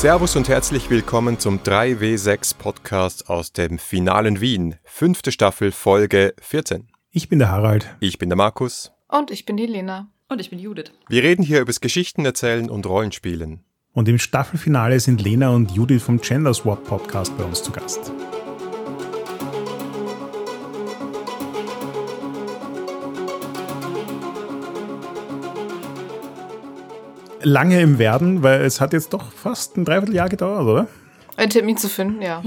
Servus und herzlich willkommen zum 3W6 Podcast aus dem finalen Wien. Fünfte Staffel, Folge 14. Ich bin der Harald. Ich bin der Markus. Und ich bin die Lena. Und ich bin Judith. Wir reden hier übers Geschichten erzählen und Rollenspielen. Und im Staffelfinale sind Lena und Judith vom Gender Swap Podcast bei uns zu Gast. Lange im Werden, weil es hat jetzt doch fast ein Dreivierteljahr gedauert, oder? Einen Termin zu finden, ja.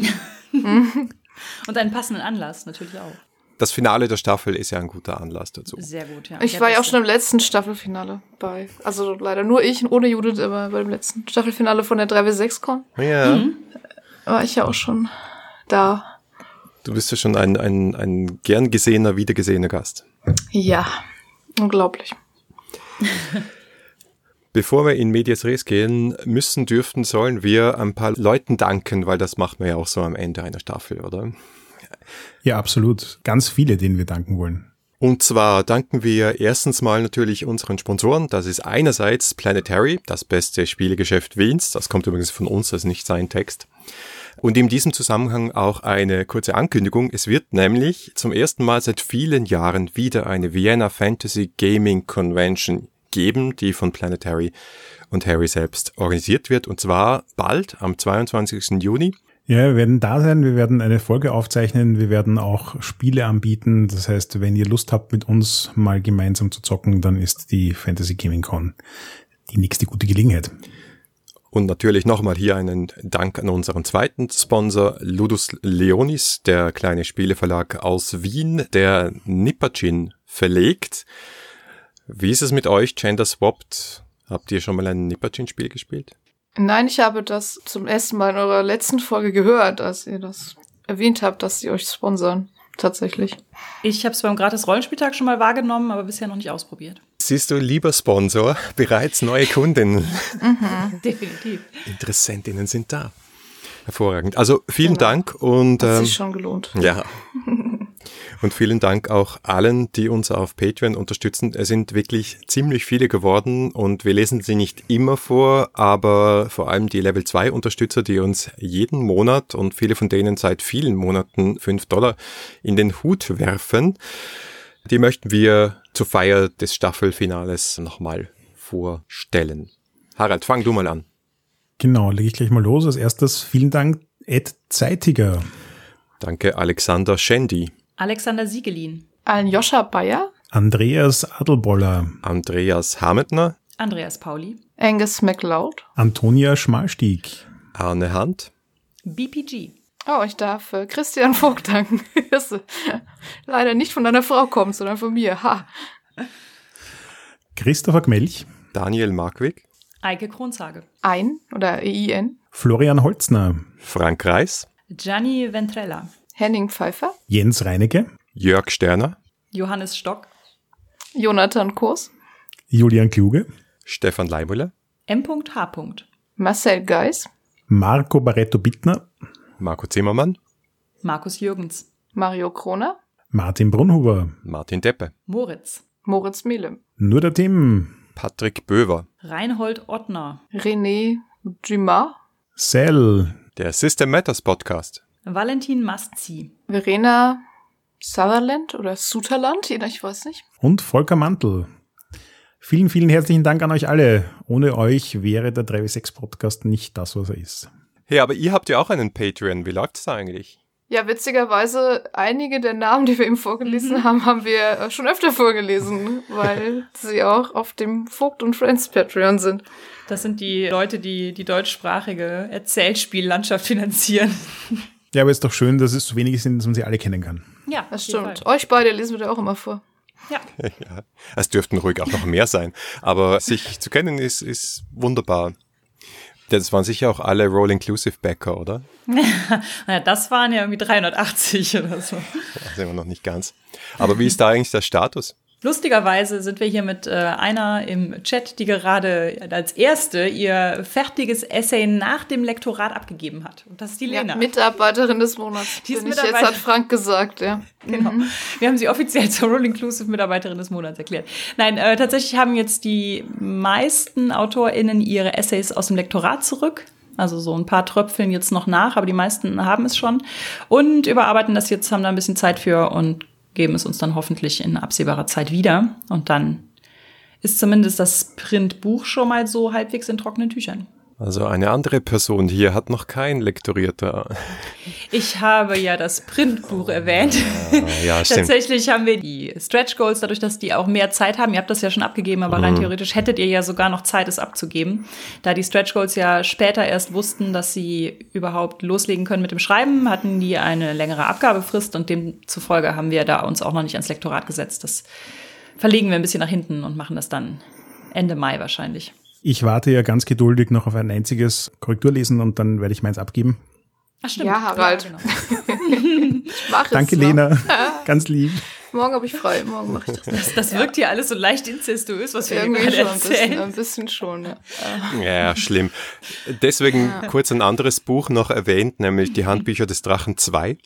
Und einen passenden Anlass natürlich auch. Das Finale der Staffel ist ja ein guter Anlass dazu. Sehr gut, ja. Ich Der war ja auch schon im letzten Staffelfinale bei. Also leider nur ich, ohne Judith, aber bei dem letzten Staffelfinale von der 3W6-Con Ja, war ich ja auch schon da. du bist ja schon ein, ein, ein gern gesehener, wiedergesehener Gast. Ja, unglaublich. Bevor wir in Medias Res gehen müssen, dürften, sollen wir ein paar Leuten danken, weil das macht man ja auch so am Ende einer Staffel, oder? Ja, absolut. Ganz viele, denen wir danken wollen. Und zwar danken wir erstens mal natürlich unseren Sponsoren. Das ist einerseits Planetary, das beste Spielegeschäft Wiens. Das kommt übrigens von uns, das ist nicht sein Text. Und in diesem Zusammenhang auch eine kurze Ankündigung. Es wird nämlich zum ersten Mal seit vielen Jahren wieder eine Vienna Fantasy Gaming Convention geben, die von Planetary und Harry selbst organisiert wird. Und zwar bald am 22. Juni. Ja, wir werden da sein, wir werden eine Folge aufzeichnen, wir werden auch Spiele anbieten. Das heißt, wenn ihr Lust habt, mit uns mal gemeinsam zu zocken, dann ist die Fantasy Gaming Con die nächste gute Gelegenheit. Und natürlich nochmal hier einen Dank an unseren zweiten Sponsor, Ludus Leonis, der kleine Spieleverlag aus Wien, der Nipperchin verlegt. Wie ist es mit euch, Gender Swapped? Habt ihr schon mal ein Nipperchin-Spiel gespielt? Nein, ich habe das zum ersten Mal in eurer letzten Folge gehört, als ihr das erwähnt habt, dass sie euch sponsern. Tatsächlich. Ich habe es beim gratis Rollenspieltag schon mal wahrgenommen, aber bisher noch nicht ausprobiert. Siehst du, lieber Sponsor, bereits neue Kundinnen, Definitiv. Interessentinnen sind da. Hervorragend. Also vielen Genau. Dank und Hat ähm, sich schon gelohnt. Ja. Und vielen Dank auch allen, die uns auf Patreon unterstützen. Es sind wirklich ziemlich viele geworden und wir lesen sie nicht immer vor, aber vor allem die Level 2 Unterstützer, die uns jeden Monat und viele von denen seit vielen Monaten 5 Dollar in den Hut werfen, die möchten wir zur Feier des Staffelfinales nochmal vorstellen. Harald, fang du mal an. Genau, lege ich gleich mal los. Als erstes vielen Dank, Ed Zeitiger. Danke Alexander Schendi, Alexander Siegelin, Ein Joscha Bayer, Andreas Adelboller, Andreas Hametner, Andreas Pauli, Angus MacLeod. Antonia Schmalstieg, Arne Hand, BPG, Oh, ich darf äh, Christian Vogt danken. Das äh, leider nicht von deiner Frau kommt, sondern von mir. Ha. Christopher Gmelch, Daniel Markwig, Eike Kronzage, Ein oder EIN. Florian Holzner, Frank Reis, Gianni Ventrella, Henning Pfeiffer. Jens Reinecke, Jörg Sterner, Johannes Stock, Jonathan Kurs. Julian Kluge, Stefan Leimüller, M.H. Marcel Geis. Marco Barretto Bittner, Marco Zimmermann, Markus Jürgens, Mario Kroner. Martin Brunhuber, Martin Deppe, Moritz, Moritz Melem. nur der Tim, Patrick Böver, Reinhold Ottner, René Dumas. Sel, der System Matters Podcast, Valentin Mastzi, Verena Sutherland oder Sutherland, jeder, ich weiß nicht. und Volker Mantel. Vielen, vielen herzlichen Dank an euch alle. Ohne euch wäre der 3W6 Podcast nicht das, was er ist. Hey, aber ihr habt ja auch einen Patreon. Wie läuft's da eigentlich? Ja, witzigerweise, einige der Namen, die wir eben vorgelesen haben, haben wir schon öfter vorgelesen, weil sie auch auf dem Vogt und Friends Patreon sind. Das sind die Leute, die die deutschsprachige Erzählspiellandschaft finanzieren. Ja, aber ist doch schön, dass es so wenige sind, dass man sie alle kennen kann. Ja, Das stimmt. Euch beide lesen wir da auch immer vor. Ja, Ja, es dürften ruhig auch noch mehr sein. Aber sich zu kennen ist, ist wunderbar. Das waren sicher auch alle Roll-Inclusive-Backer, oder? naja, das waren ja irgendwie 380 oder so. Da sind wir noch nicht ganz. Aber wie ist da eigentlich der Status? Lustigerweise sind wir hier mit äh, einer im Chat, die gerade als erste ihr fertiges Essay nach dem Lektorat abgegeben hat. Und das ist die Ja, Lena. Mitarbeiterin des Monats. Die ist bin ich jetzt, Mitarbeiter- hat Frank gesagt, ja. Genau. Wir haben sie offiziell zur Roll Inclusive Mitarbeiterin des Monats erklärt. Nein, äh, tatsächlich haben jetzt die meisten AutorInnen ihre Essays aus dem Lektorat zurück. Also so ein paar tröpfeln jetzt noch nach, aber die meisten haben es schon. Und überarbeiten das jetzt, haben da ein bisschen Zeit für und geben es uns dann hoffentlich in absehbarer Zeit wieder. Und dann ist zumindest das Printbuch schon mal so halbwegs in trockenen Tüchern. Also eine andere Person hier hat noch kein lektorierter. Ich habe ja das Printbuch erwähnt. Ja, ja. Tatsächlich haben wir die Stretch Goals, dadurch, dass die auch mehr Zeit haben. Ihr habt das ja schon abgegeben, aber rein theoretisch hättet ihr ja sogar noch Zeit, es abzugeben. Da die Stretch Goals ja später erst wussten, dass sie überhaupt loslegen können mit dem Schreiben, hatten die eine längere Abgabefrist und demzufolge haben wir da uns auch noch nicht ans Lektorat gesetzt. Das verlegen wir ein bisschen nach hinten und machen das dann Ende Mai wahrscheinlich. Ich warte ja ganz geduldig noch auf ein einziges Korrekturlesen und dann werde ich meins abgeben. Ach, stimmt. Ja, Harald. Ja, genau. Ich mach es Danke. Lena. ganz lieb. Morgen habe ich frei, morgen mache ich das. Das, das wirkt hier alles so leicht inzestuös, was wir Irgendwie schon ein bisschen, erzählen. ein bisschen schon, ja. Ja, schlimm. Deswegen kurz ein anderes Buch noch erwähnt, nämlich die Handbücher des Drachen 2.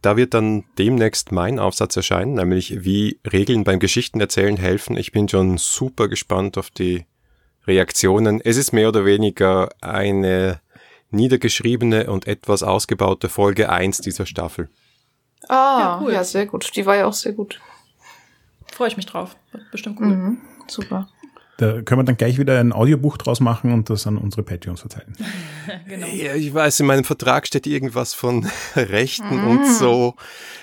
Da wird dann demnächst mein Aufsatz erscheinen, nämlich wie Regeln beim Geschichtenerzählen helfen. Ich bin schon super gespannt auf die Reaktionen. Es ist mehr oder weniger eine niedergeschriebene und etwas ausgebaute Folge 1 dieser Staffel. Ah, Ja, cool. ja, sehr gut. Die war ja auch sehr gut. Freue ich mich drauf. Wird bestimmt cool. Mhm. Super. Da können wir dann gleich wieder ein Audiobuch draus machen und das an unsere Patreons verteilen. Genau. Ja, ich weiß, in meinem Vertrag steht irgendwas von Rechten und so.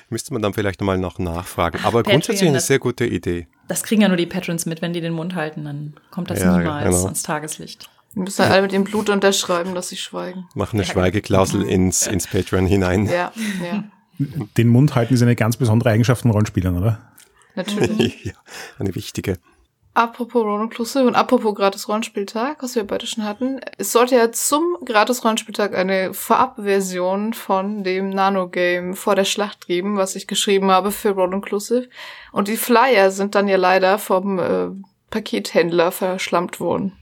Müsste man dann vielleicht nochmal noch nachfragen. Aber Patreon, grundsätzlich eine das- sehr gute Idee. Das kriegen ja nur die Patrons mit, wenn die den Mund halten, dann kommt das Ja, niemals genau. ans Tageslicht. Wir müssen halt alle mit dem Blut unterschreiben, dass sie schweigen. Mach eine Schweigeklausel ins, ins Patreon hinein. Ja, ja. Den Mund halten ist eine ganz besondere Eigenschaft von Rollenspielern, oder? Natürlich. ja, eine wichtige. Apropos Roll Inclusive und apropos gratis Rollenspieltag, was wir beide schon hatten. Es sollte ja zum gratis Rollenspieltag eine Vorabversion von dem Nano-Game vor der Schlacht geben, was ich geschrieben habe für Roll Inclusive. Und die Flyer sind dann ja leider vom äh, Pakethändler verschlammt worden.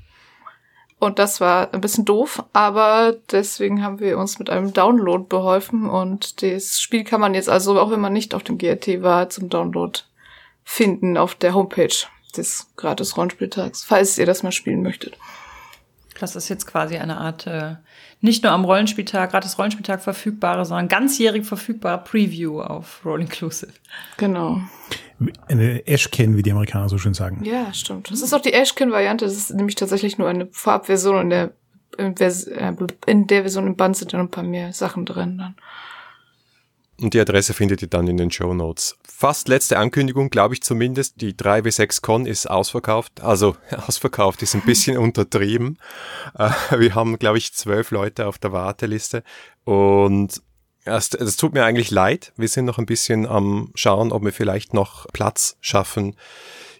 Und das war ein bisschen doof, aber deswegen haben wir uns mit einem Download beholfen und das Spiel kann man jetzt also, auch wenn man nicht auf dem GRT war, zum Download finden auf der Homepage des gratis Rollenspieltags, falls ihr das mal spielen möchtet. Das ist jetzt quasi eine Art, äh, nicht nur am Rollenspieltag, gratis Rollenspieltag verfügbare, sondern ganzjährig verfügbare Preview auf Roll Inclusive. Genau. Eine Ashcan, wie die Amerikaner so schön sagen. Ja, stimmt. Das ist auch die Ashkin-Variante. Das ist nämlich tatsächlich nur eine Farbversion. In der, in, Vers äh, in der Version im Band sind dann ein paar mehr Sachen drin. Dann. Und die Adresse findet ihr dann in den Show Notes. Fast letzte Ankündigung, glaube ich zumindest. Die 3W6 Con ist ausverkauft. Also ausverkauft ist ein bisschen untertrieben. Äh, wir haben, glaube ich, zwölf Leute auf der Warteliste. Und es, es tut mir eigentlich leid. Wir sind noch ein bisschen am Schauen, ob wir vielleicht noch Platz schaffen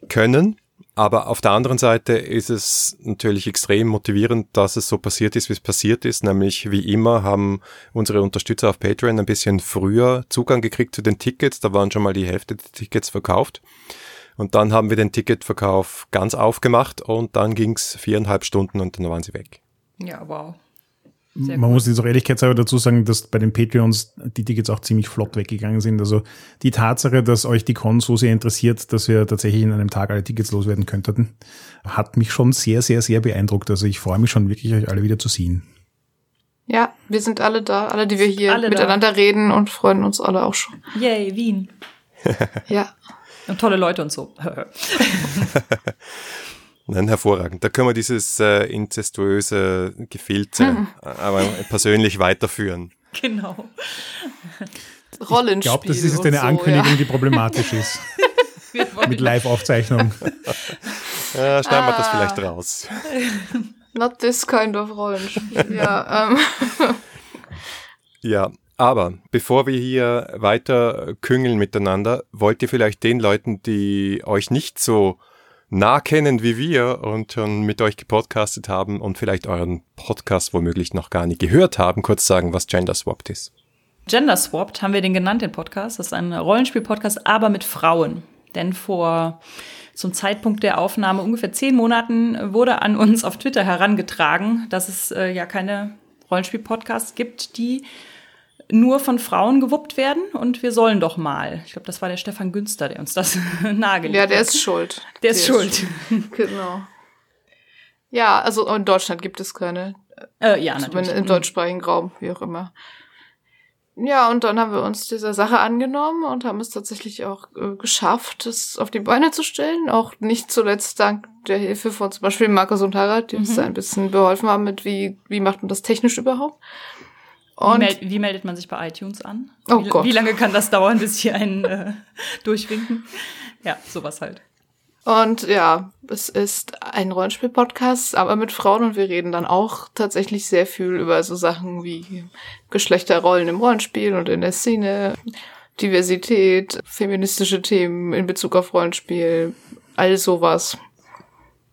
können. Aber auf der anderen Seite ist es natürlich extrem motivierend, dass es so passiert ist, wie es passiert ist. Nämlich wie immer haben unsere Unterstützer auf Patreon ein bisschen früher Zugang gekriegt zu den Tickets. Da waren schon mal die Hälfte der Tickets verkauft. Und dann haben wir den Ticketverkauf ganz aufgemacht und dann ging's viereinhalb Stunden und dann waren sie weg. Ja, wow. Sehr Man cool. muss jetzt auch ehrlichkeitshalber dazu sagen, dass bei den Patreons die Tickets auch ziemlich flott weggegangen sind. Also die Tatsache, dass euch die Con so sehr interessiert, dass wir tatsächlich in einem Tag alle Tickets loswerden könnten, hat mich schon sehr, sehr, sehr beeindruckt. Also ich freue mich schon wirklich, euch alle wieder zu sehen. Ja, wir sind alle da, alle, die wir hier Alle da. miteinander reden und freuen uns alle auch schon. Yay, Wien. Ja. Und tolle Leute und so. Nein, hervorragend. Da können wir dieses äh, inzestuöse Gefilze aber persönlich weiterführen. genau. Rollenspiel. Ich glaube, das ist jetzt eine so, Ankündigung, Ja. die problematisch ist. Mit Live-Aufzeichnung. Ja, schneiden wir das Ah. vielleicht raus. Not this kind of Rollenspiel. ja, ähm. Ja, aber bevor wir hier weiter küngeln miteinander, wollt ihr vielleicht den Leuten, die euch nicht so nah kennen wie wir und schon mit euch gepodcastet haben und vielleicht euren Podcast womöglich noch gar nicht gehört haben, kurz sagen, was Gender Swapped ist. Gender Swapped haben wir den genannt, den Podcast. Das ist ein Rollenspiel-Podcast, aber mit Frauen. Denn vor zum Zeitpunkt der Aufnahme ungefähr zehn Monaten wurde an uns auf Twitter herangetragen, dass es äh, ja keine Rollenspiel-Podcasts gibt, die nur von Frauen gewuppt werden und wir sollen doch mal. Ich glaube, das war der Stefan Günster, der uns das nahegelegt ja, der hat. ist schuld. Der ist schuld. Genau. Ja, also in Deutschland gibt es keine. Äh, ja, natürlich. Im deutschsprachigen Raum, wie auch immer. Ja, und dann haben wir uns dieser Sache angenommen und haben es tatsächlich auch äh, geschafft, es auf die Beine zu stellen. Auch nicht zuletzt dank der Hilfe von zum Beispiel Markus und Harald, die mhm. uns ein bisschen beholfen haben mit, wie, wie macht man das technisch überhaupt. Und wie, meld, wie meldet man sich bei iTunes an? Oh wie, Gott. Wie lange kann das dauern, bis hier ein äh, durchwinken? Ja, sowas halt. Und ja, es ist ein Rollenspiel-Podcast, aber mit Frauen und wir reden dann auch tatsächlich sehr viel über so Sachen wie Geschlechterrollen im Rollenspiel und in der Szene, Diversität, feministische Themen in Bezug auf Rollenspiel, all sowas.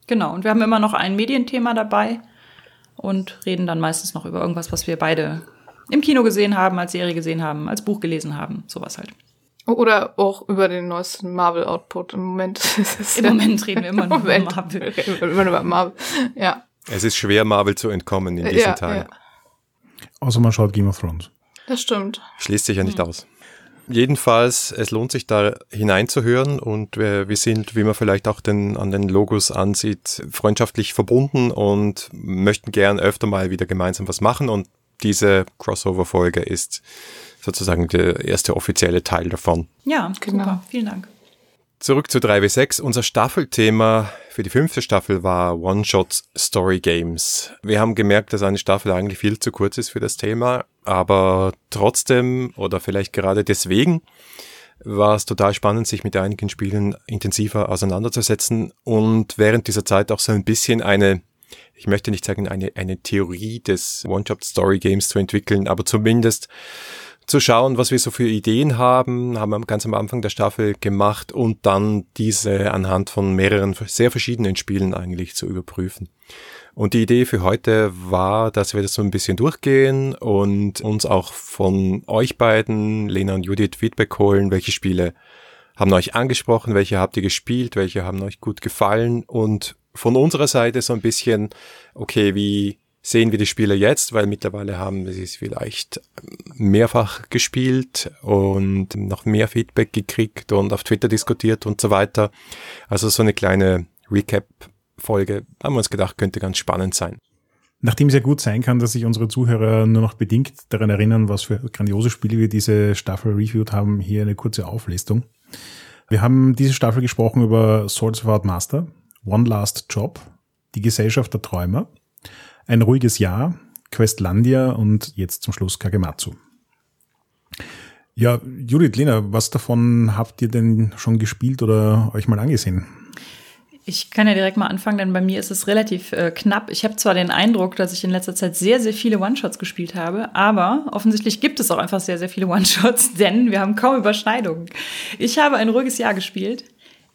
Genau, und wir haben immer noch ein Medienthema dabei und reden dann meistens noch über irgendwas, was wir beide im Kino gesehen haben, als Serie gesehen haben, als Buch gelesen haben, sowas halt. Oder auch über den neuesten Marvel-Output. Im Moment Im Moment reden wir immer nur über Marvel. Reden wir immer über Marvel. Ja. Es ist schwer, Marvel zu entkommen in diesen ja, Tagen. Ja. Außer man schaut Game of Thrones. Das stimmt. Schließt sich ja nicht hm. aus. Jedenfalls, es lohnt sich da hineinzuhören und wir, wir sind, wie man vielleicht auch den, an den Logos ansieht, freundschaftlich verbunden und möchten gern öfter mal wieder gemeinsam was machen und diese Crossover-Folge ist sozusagen der erste offizielle Teil davon. Ja, genau. Super. Vielen Dank. Zurück zu 3W6. Unser Staffelthema für die fünfte Staffel war One-Shot Story Games. Wir haben gemerkt, dass eine Staffel eigentlich viel zu kurz ist für das Thema, aber trotzdem oder vielleicht gerade deswegen war es total spannend, sich mit einigen Spielen intensiver auseinanderzusetzen und während dieser Zeit auch so ein bisschen eine, ich möchte nicht sagen eine, eine Theorie des One-Shot Story Games zu entwickeln, aber zumindest zu schauen, was wir so für Ideen haben, haben wir ganz am Anfang der Staffel gemacht und dann diese anhand von mehreren sehr verschiedenen Spielen eigentlich zu überprüfen. Und die Idee für heute war, dass wir das so ein bisschen durchgehen und uns auch von euch beiden, Lena und Judith, Feedback holen, welche Spiele haben euch angesprochen, welche habt ihr gespielt, welche haben euch gut gefallen? Und von unserer Seite so ein bisschen, okay, wie sehen wir die Spiele jetzt, weil mittlerweile haben sie es vielleicht mehrfach gespielt und noch mehr Feedback gekriegt und auf Twitter diskutiert und so weiter. Also so eine kleine Recap-Folge haben wir uns gedacht, könnte ganz spannend sein. Nachdem es ja gut sein kann, dass sich unsere Zuhörer nur noch bedingt daran erinnern, was für grandiose Spiele wir diese Staffel reviewed haben, hier eine kurze Auflistung. Wir haben diese Staffel gesprochen über Swords Without Master, One Last Job, Die Gesellschaft der Träumer, ein ruhiges Jahr, Questlandia und jetzt zum Schluss Kagematsu. Ja, Judith, Lena, was davon habt ihr denn schon gespielt oder euch mal angesehen? Ich kann ja direkt mal anfangen, denn bei mir ist es relativ äh, knapp. Ich habe zwar den Eindruck, dass ich in letzter Zeit sehr, sehr viele One-Shots gespielt habe, aber offensichtlich gibt es auch einfach sehr, sehr viele One-Shots, denn wir haben kaum Überschneidungen. Ich habe ein ruhiges Jahr gespielt.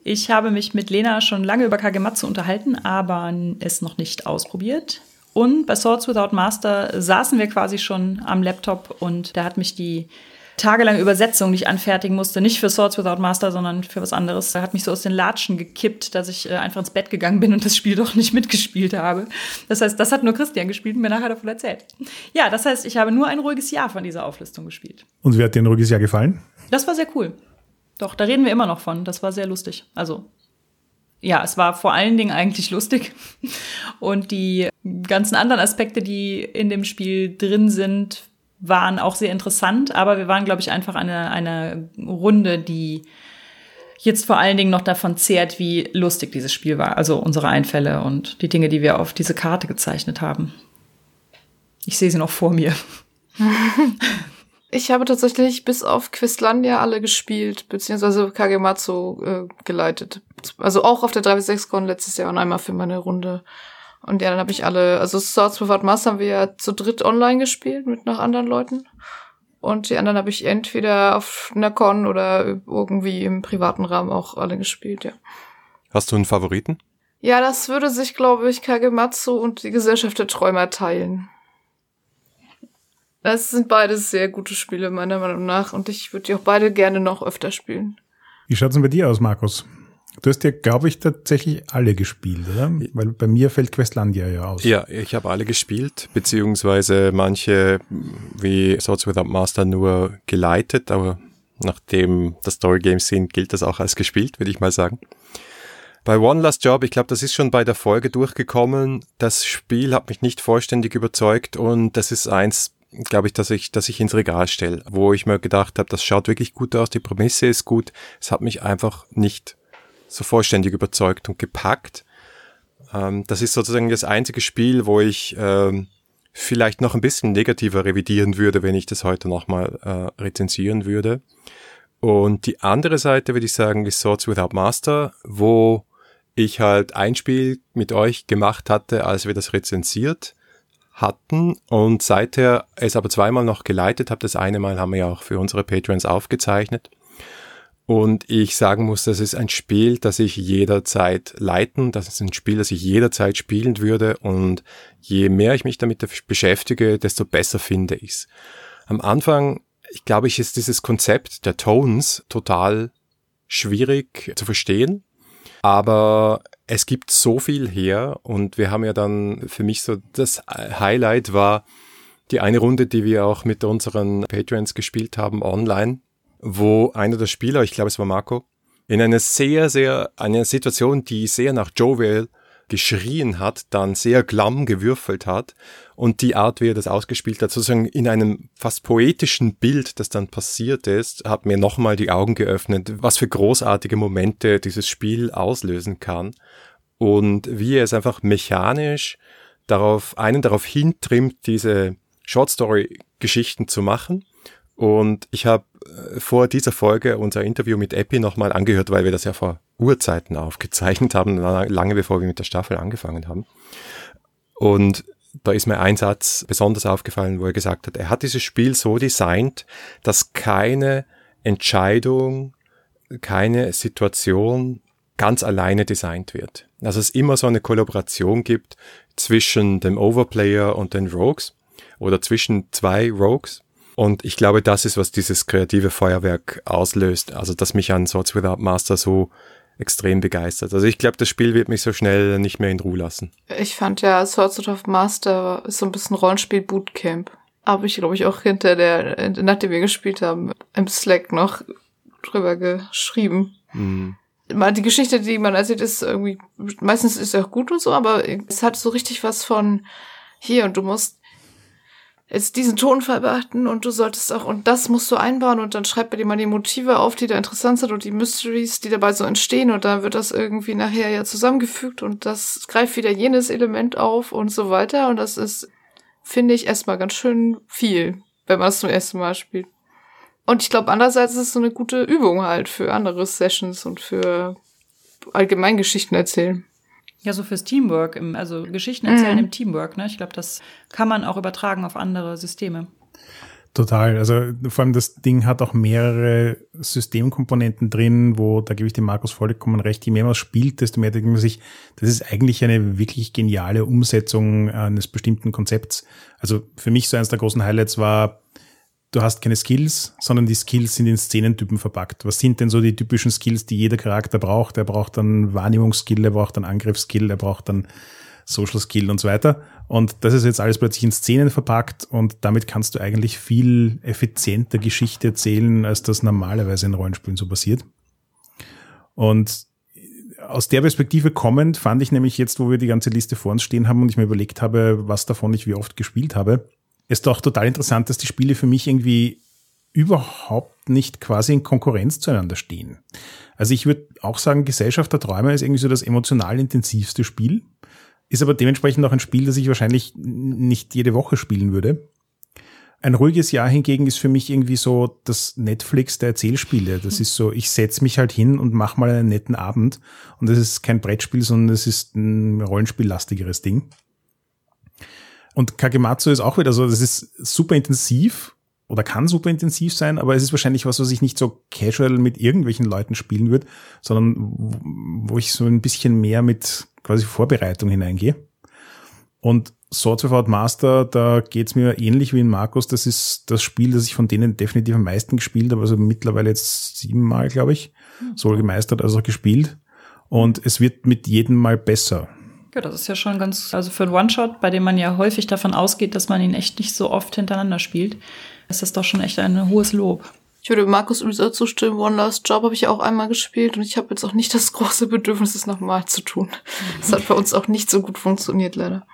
Ich habe mich mit Lena schon lange über Kagematsu unterhalten, aber es noch nicht ausprobiert. Und bei Swords Without Master saßen wir quasi schon am Laptop und da hat mich die tagelange Übersetzung, die ich anfertigen musste, nicht für Swords Without Master, sondern für was anderes, da hat mich so aus den Latschen gekippt, dass ich äh, einfach ins Bett gegangen bin und das Spiel doch nicht mitgespielt habe. Das heißt, das hat nur Christian gespielt und mir nachher davon erzählt. Ja, das heißt, ich habe nur ein ruhiges Jahr von dieser Auflistung gespielt. Und wie hat dir ein ruhiges Jahr gefallen? Das war sehr cool. Doch, da reden wir immer noch von. Das war sehr lustig. Also, ja, es war vor allen Dingen eigentlich lustig. Und die ganzen anderen Aspekte, die in dem Spiel drin sind, waren auch sehr interessant. Aber wir waren, glaube ich, einfach eine, eine Runde, die jetzt vor allen Dingen noch davon zehrt, wie lustig dieses Spiel war. Also unsere Einfälle und die Dinge, die wir auf diese Karte gezeichnet haben. Ich sehe sie noch vor mir. Ich habe tatsächlich bis auf Questlandia alle gespielt, beziehungsweise Kagematsu äh, geleitet. Also auch auf der 3-6-Con letztes Jahr und einmal für meine Runde. Und ja, dann habe ich alle, also Swords Without Master haben wir ja zu dritt online gespielt mit noch anderen Leuten. Und die anderen habe ich entweder auf einer Con oder irgendwie im privaten Rahmen auch alle gespielt, ja. Hast du einen Favoriten? Ja, das würde sich, glaube ich, Kagematsu und die Gesellschaft der Träumer teilen. Das sind beides sehr gute Spiele, meiner Meinung nach. Und ich würde die auch beide gerne noch öfter spielen. Wie schaut's denn bei dir aus, Markus? Du hast ja, glaube ich, tatsächlich alle gespielt, oder? Weil bei mir fällt Questlandia ja aus. Ja, ich habe alle gespielt, beziehungsweise manche wie Swords Without Master nur geleitet, aber nachdem das Story Games sind, gilt das auch als gespielt, würde ich mal sagen. Bei One Last Job, ich glaube, das ist schon bei der Folge durchgekommen. Das Spiel hat mich nicht vollständig überzeugt und das ist eins, glaube ich, dass ich, dass ich ins Regal stelle, wo ich mir gedacht habe, das schaut wirklich gut aus, die Prämisse ist gut. Es hat mich einfach nicht so vollständig überzeugt und gepackt. Ähm, das ist sozusagen das einzige Spiel, wo ich ähm, vielleicht noch ein bisschen negativer revidieren würde, wenn ich das heute nochmal äh, rezensieren würde. Und die andere Seite würde ich sagen, ist Swords Without Master, wo ich halt ein Spiel mit euch gemacht hatte, als wir das rezensiert hatten und seither es aber zweimal noch geleitet habe. Das eine Mal haben wir ja auch für unsere Patrons aufgezeichnet. Und ich sagen muss, das ist ein Spiel, das ich jederzeit leiten, das ist ein Spiel, das ich jederzeit spielen würde und je mehr ich mich damit beschäftige, desto besser finde ich es. Am Anfang, ich glaube, ich ist dieses Konzept der Tones total schwierig zu verstehen, aber es gibt so viel her und wir haben ja dann für mich so das Highlight war die eine Runde, die wir auch mit unseren Patrons gespielt haben online wo einer der Spieler, ich glaube es war Marco, in einer sehr, sehr, eine Situation, die sehr nach Jovial geschrien hat, dann sehr glamm gewürfelt hat und die Art, wie er das ausgespielt hat, sozusagen in einem fast poetischen Bild, das dann passiert ist, hat mir nochmal die Augen geöffnet, was für großartige Momente dieses Spiel auslösen kann und wie er es einfach mechanisch darauf, einen darauf hintrimmt, diese Short Story Geschichten zu machen und ich habe äh, vor dieser Folge unser Interview mit Epi nochmal angehört, weil wir das ja vor Urzeiten aufgezeichnet haben, lange bevor wir mit der Staffel angefangen haben. Und da ist mir ein Satz besonders aufgefallen, wo er gesagt hat, er hat dieses Spiel so designt, dass keine Entscheidung, keine Situation ganz alleine designt wird. Also es immer so eine Kollaboration gibt zwischen dem Overplayer und den Rogues oder zwischen zwei Rogues und ich glaube, das ist, was dieses kreative Feuerwerk auslöst. Also, dass mich an Swords Without Master so extrem begeistert. Also ich glaube, das Spiel wird mich so schnell nicht mehr in Ruhe lassen. Ich fand ja Swords Without Master ist so ein bisschen Rollenspiel-Bootcamp. Habe ich, glaube ich, auch hinter der, nachdem wir gespielt haben, im Slack noch drüber geschrieben. Mhm. Die Geschichte, die man erzählt, ist irgendwie, meistens ist sie auch gut und so, aber es hat so richtig was von hier und du musst jetzt diesen Tonfall beachten und du solltest auch, und das musst du einbauen und dann schreib bei dir mal die Motive auf, die da interessant sind und die Mysteries, die dabei so entstehen und dann wird das irgendwie nachher ja zusammengefügt und das greift wieder jenes Element auf und so weiter und das ist, finde ich, erstmal ganz schön viel, wenn man es zum ersten Mal spielt. Und ich glaube, andererseits ist es so eine gute Übung halt für andere Sessions und für Allgemeingeschichten erzählen. Ja, so fürs Teamwork, also Geschichten erzählen mhm. im Teamwork, ne? Ich glaube, das kann man auch übertragen auf andere Systeme. Total. Also vor allem das Ding hat auch mehrere Systemkomponenten drin, wo, da gebe ich dem Markus vollkommen recht, je mehr man spielt, desto mehr denkt man sich, das ist eigentlich eine wirklich geniale Umsetzung eines bestimmten Konzepts. Also für mich so eines der großen Highlights war du hast keine Skills, sondern die Skills sind in Szenentypen verpackt. Was sind denn so die typischen Skills, die jeder Charakter braucht? Er braucht dann Wahrnehmungsskill, er braucht dann Angriffsskill, er braucht dann Social Skill und so weiter. Und das ist jetzt alles plötzlich in Szenen verpackt und damit kannst du eigentlich viel effizienter Geschichte erzählen, als das normalerweise in Rollenspielen so passiert. Und aus der Perspektive kommend fand ich nämlich jetzt, wo wir die ganze Liste vor uns stehen haben und ich mir überlegt habe, was davon ich wie oft gespielt habe, ist doch total interessant, dass die Spiele für mich irgendwie überhaupt nicht quasi in Konkurrenz zueinander stehen. Also ich würde auch sagen, Gesellschaft der Träume ist irgendwie so das emotional intensivste Spiel, ist aber dementsprechend auch ein Spiel, das ich wahrscheinlich nicht jede Woche spielen würde. Ein ruhiges Jahr hingegen ist für mich irgendwie so das Netflix der Erzählspiele. Das ist so, ich setz mich halt hin und mach mal einen netten Abend. Und das ist kein Brettspiel, sondern es ist ein rollenspiellastigeres Ding. Und Kagematsu ist auch wieder so, das ist super intensiv oder kann super intensiv sein, aber es ist wahrscheinlich was, was ich nicht so casual mit irgendwelchen Leuten spielen würde, sondern wo ich so ein bisschen mehr mit quasi Vorbereitung hineingehe. Und Swords Without Master, da geht's mir ähnlich wie in Markus. Das ist das Spiel, das ich von denen definitiv am meisten gespielt habe. Also mittlerweile jetzt siebenmal, glaube ich. Sowohl gemeistert als auch gespielt. Und es wird mit jedem Mal besser. Ja, das ist ja schon ganz, also für einen One-Shot, bei dem man ja häufig davon ausgeht, dass man ihn echt nicht so oft hintereinander spielt, ist das doch schon echt ein hohes Lob. Ich würde Markus User zustimmen. One Last Job habe ich auch einmal gespielt und ich habe jetzt auch nicht das große Bedürfnis, es nochmal zu tun. Das hat bei uns auch nicht so gut funktioniert, leider.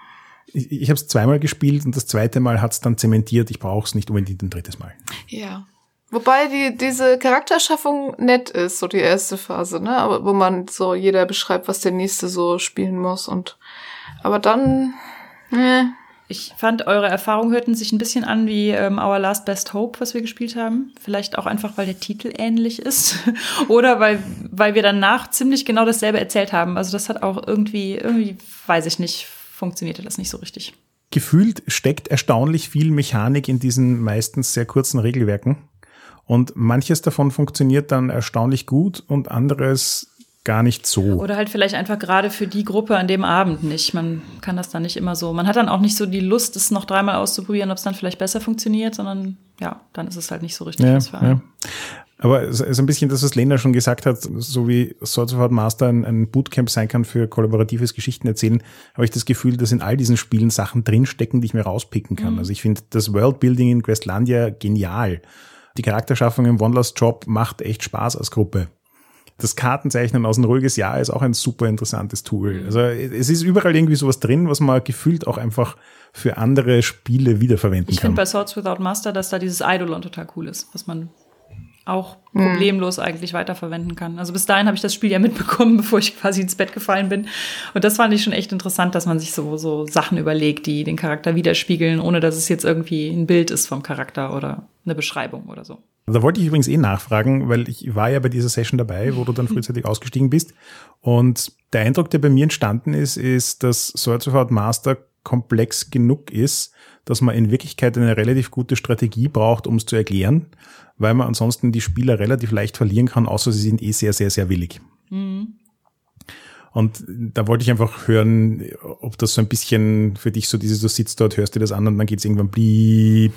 Ich, ich habe es zweimal gespielt und das zweite Mal hat es dann zementiert. Ich brauche es nicht unbedingt ein drittes Mal. Ja. Wobei die, diese Charakterschaffung nett ist, so die erste Phase, ne? Aber wo man so jeder beschreibt, was der nächste so spielen muss und aber dann, ne. Ich fand, eure Erfahrungen hörten sich ein bisschen an wie ähm, Our Last Best Hope, was wir gespielt haben. Vielleicht auch einfach, weil der Titel ähnlich ist. Oder weil, weil wir danach ziemlich genau dasselbe erzählt haben. Also das hat auch irgendwie, irgendwie, weiß ich nicht, funktionierte das nicht so richtig. Gefühlt steckt erstaunlich viel Mechanik in diesen meistens sehr kurzen Regelwerken. Und manches davon funktioniert dann erstaunlich gut und anderes gar nicht so. Oder halt vielleicht einfach gerade für die Gruppe an dem Abend nicht. Man kann das dann nicht immer so. Man hat dann auch nicht so die Lust, es noch dreimal auszuprobieren, ob es dann vielleicht besser funktioniert, sondern ja, dann ist es halt nicht so richtig ja, was für einen. Ja. Aber es ist ein bisschen das, was Lena schon gesagt hat, so wie Swords of Art Master ein, ein Bootcamp sein kann für kollaboratives Geschichten erzählen, habe ich das Gefühl, dass in all diesen Spielen Sachen drinstecken, die ich mir rauspicken kann. Mhm. Also ich finde das Worldbuilding in Questlandia genial. Die Charakterschaffung im One Last Job macht echt Spaß als Gruppe. Das Kartenzeichnen aus ein ruhiges Jahr ist auch ein super interessantes Tool. Also es ist überall irgendwie sowas drin, was man gefühlt auch einfach für andere Spiele wiederverwenden ich kann. Ich finde bei Swords Without Master, dass da dieses Eidolon total cool ist, was man auch problemlos mhm. eigentlich weiterverwenden kann. Also bis dahin habe ich das Spiel ja mitbekommen, bevor ich quasi ins Bett gefallen bin. Und das fand ich schon echt interessant, dass man sich so, so Sachen überlegt, die den Charakter widerspiegeln, ohne dass es jetzt irgendwie ein Bild ist vom Charakter oder eine Beschreibung oder so. Da wollte ich übrigens eh nachfragen, weil ich war ja bei dieser Session dabei, wo du dann frühzeitig ausgestiegen bist. Und der Eindruck, der bei mir entstanden ist, ist, dass Swords of Art Master komplex genug ist, dass man in Wirklichkeit eine relativ gute Strategie braucht, um es zu erklären weil man ansonsten die Spieler relativ leicht verlieren kann, außer sie sind eh sehr, sehr, sehr willig. Mhm. Und da wollte ich einfach hören, ob das so ein bisschen für dich so dieses, du sitzt dort, hörst dir das an und dann geht's irgendwann blieb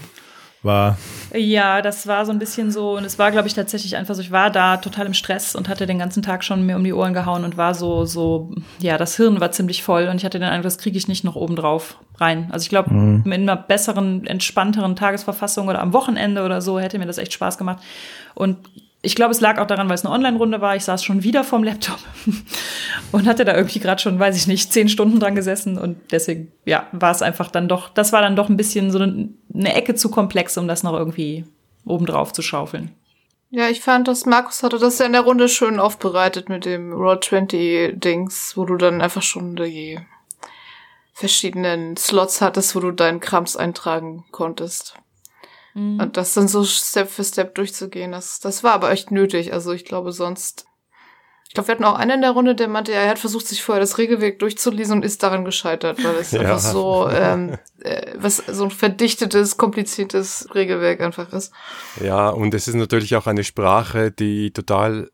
war. Ja, das war so ein bisschen so, und es war, glaube ich, tatsächlich einfach so, ich war da total im Stress und hatte den ganzen Tag schon mir um die Ohren gehauen und war so, so, ja, das Hirn war ziemlich voll und ich hatte den Eindruck, das kriege ich nicht noch oben drauf rein. Also ich glaube, mhm. in einer besseren, entspannteren Tagesverfassung oder am Wochenende oder so hätte mir das echt Spaß gemacht. Und ich glaube, es lag auch daran, weil es eine Online-Runde war. Ich saß schon wieder vorm Laptop und hatte da irgendwie gerade schon, weiß ich nicht, zehn Stunden dran gesessen. Und deswegen, ja, war es einfach dann doch, das war dann doch ein bisschen so eine, eine Ecke zu komplex, um das noch irgendwie obendrauf zu schaufeln. Ja, ich fand, dass Markus hatte das ja in der Runde schön aufbereitet mit dem Roll 20 Dings, wo du dann einfach schon die verschiedenen Slots hattest, wo du deinen Krams eintragen konntest. Mhm. Und das dann so Step für Step durchzugehen, das, das war aber echt nötig. Also ich glaube sonst. Ich glaube, wir hatten auch einen in der Runde, der meinte, er hat versucht, sich vorher das Regelwerk durchzulesen und ist daran gescheitert, weil es ja. einfach so, ähm, äh, was so ein verdichtetes, kompliziertes Regelwerk einfach ist. Ja, und es ist natürlich auch eine Sprache, die total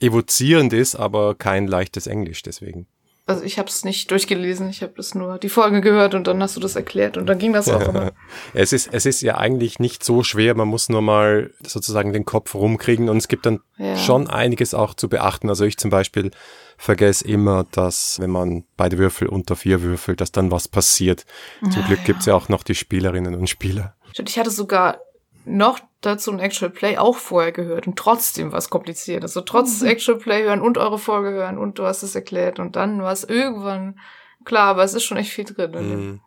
evozierend ist, aber kein leichtes Englisch deswegen also ich habe es nicht durchgelesen, ich habe das nur die Folge gehört und dann hast du das erklärt und dann ging das auch immer. es ist es ist ja eigentlich nicht so schwer, man muss nur mal sozusagen den Kopf rumkriegen und es gibt dann ja. schon einiges auch zu beachten. Also ich zum Beispiel vergesse immer, dass wenn man beide Würfel unter vier würfelt, dass dann was passiert. Zum ja, Glück ja. gibt's ja auch noch die Spielerinnen und Spieler. Ich hatte sogar noch dazu ein Actual Play auch vorher gehört und trotzdem was kompliziert. Also trotz mhm. Actual Play hören und eure Folge hören und du hast es erklärt und dann war es irgendwann klar, aber es ist schon echt viel drin in dem mhm.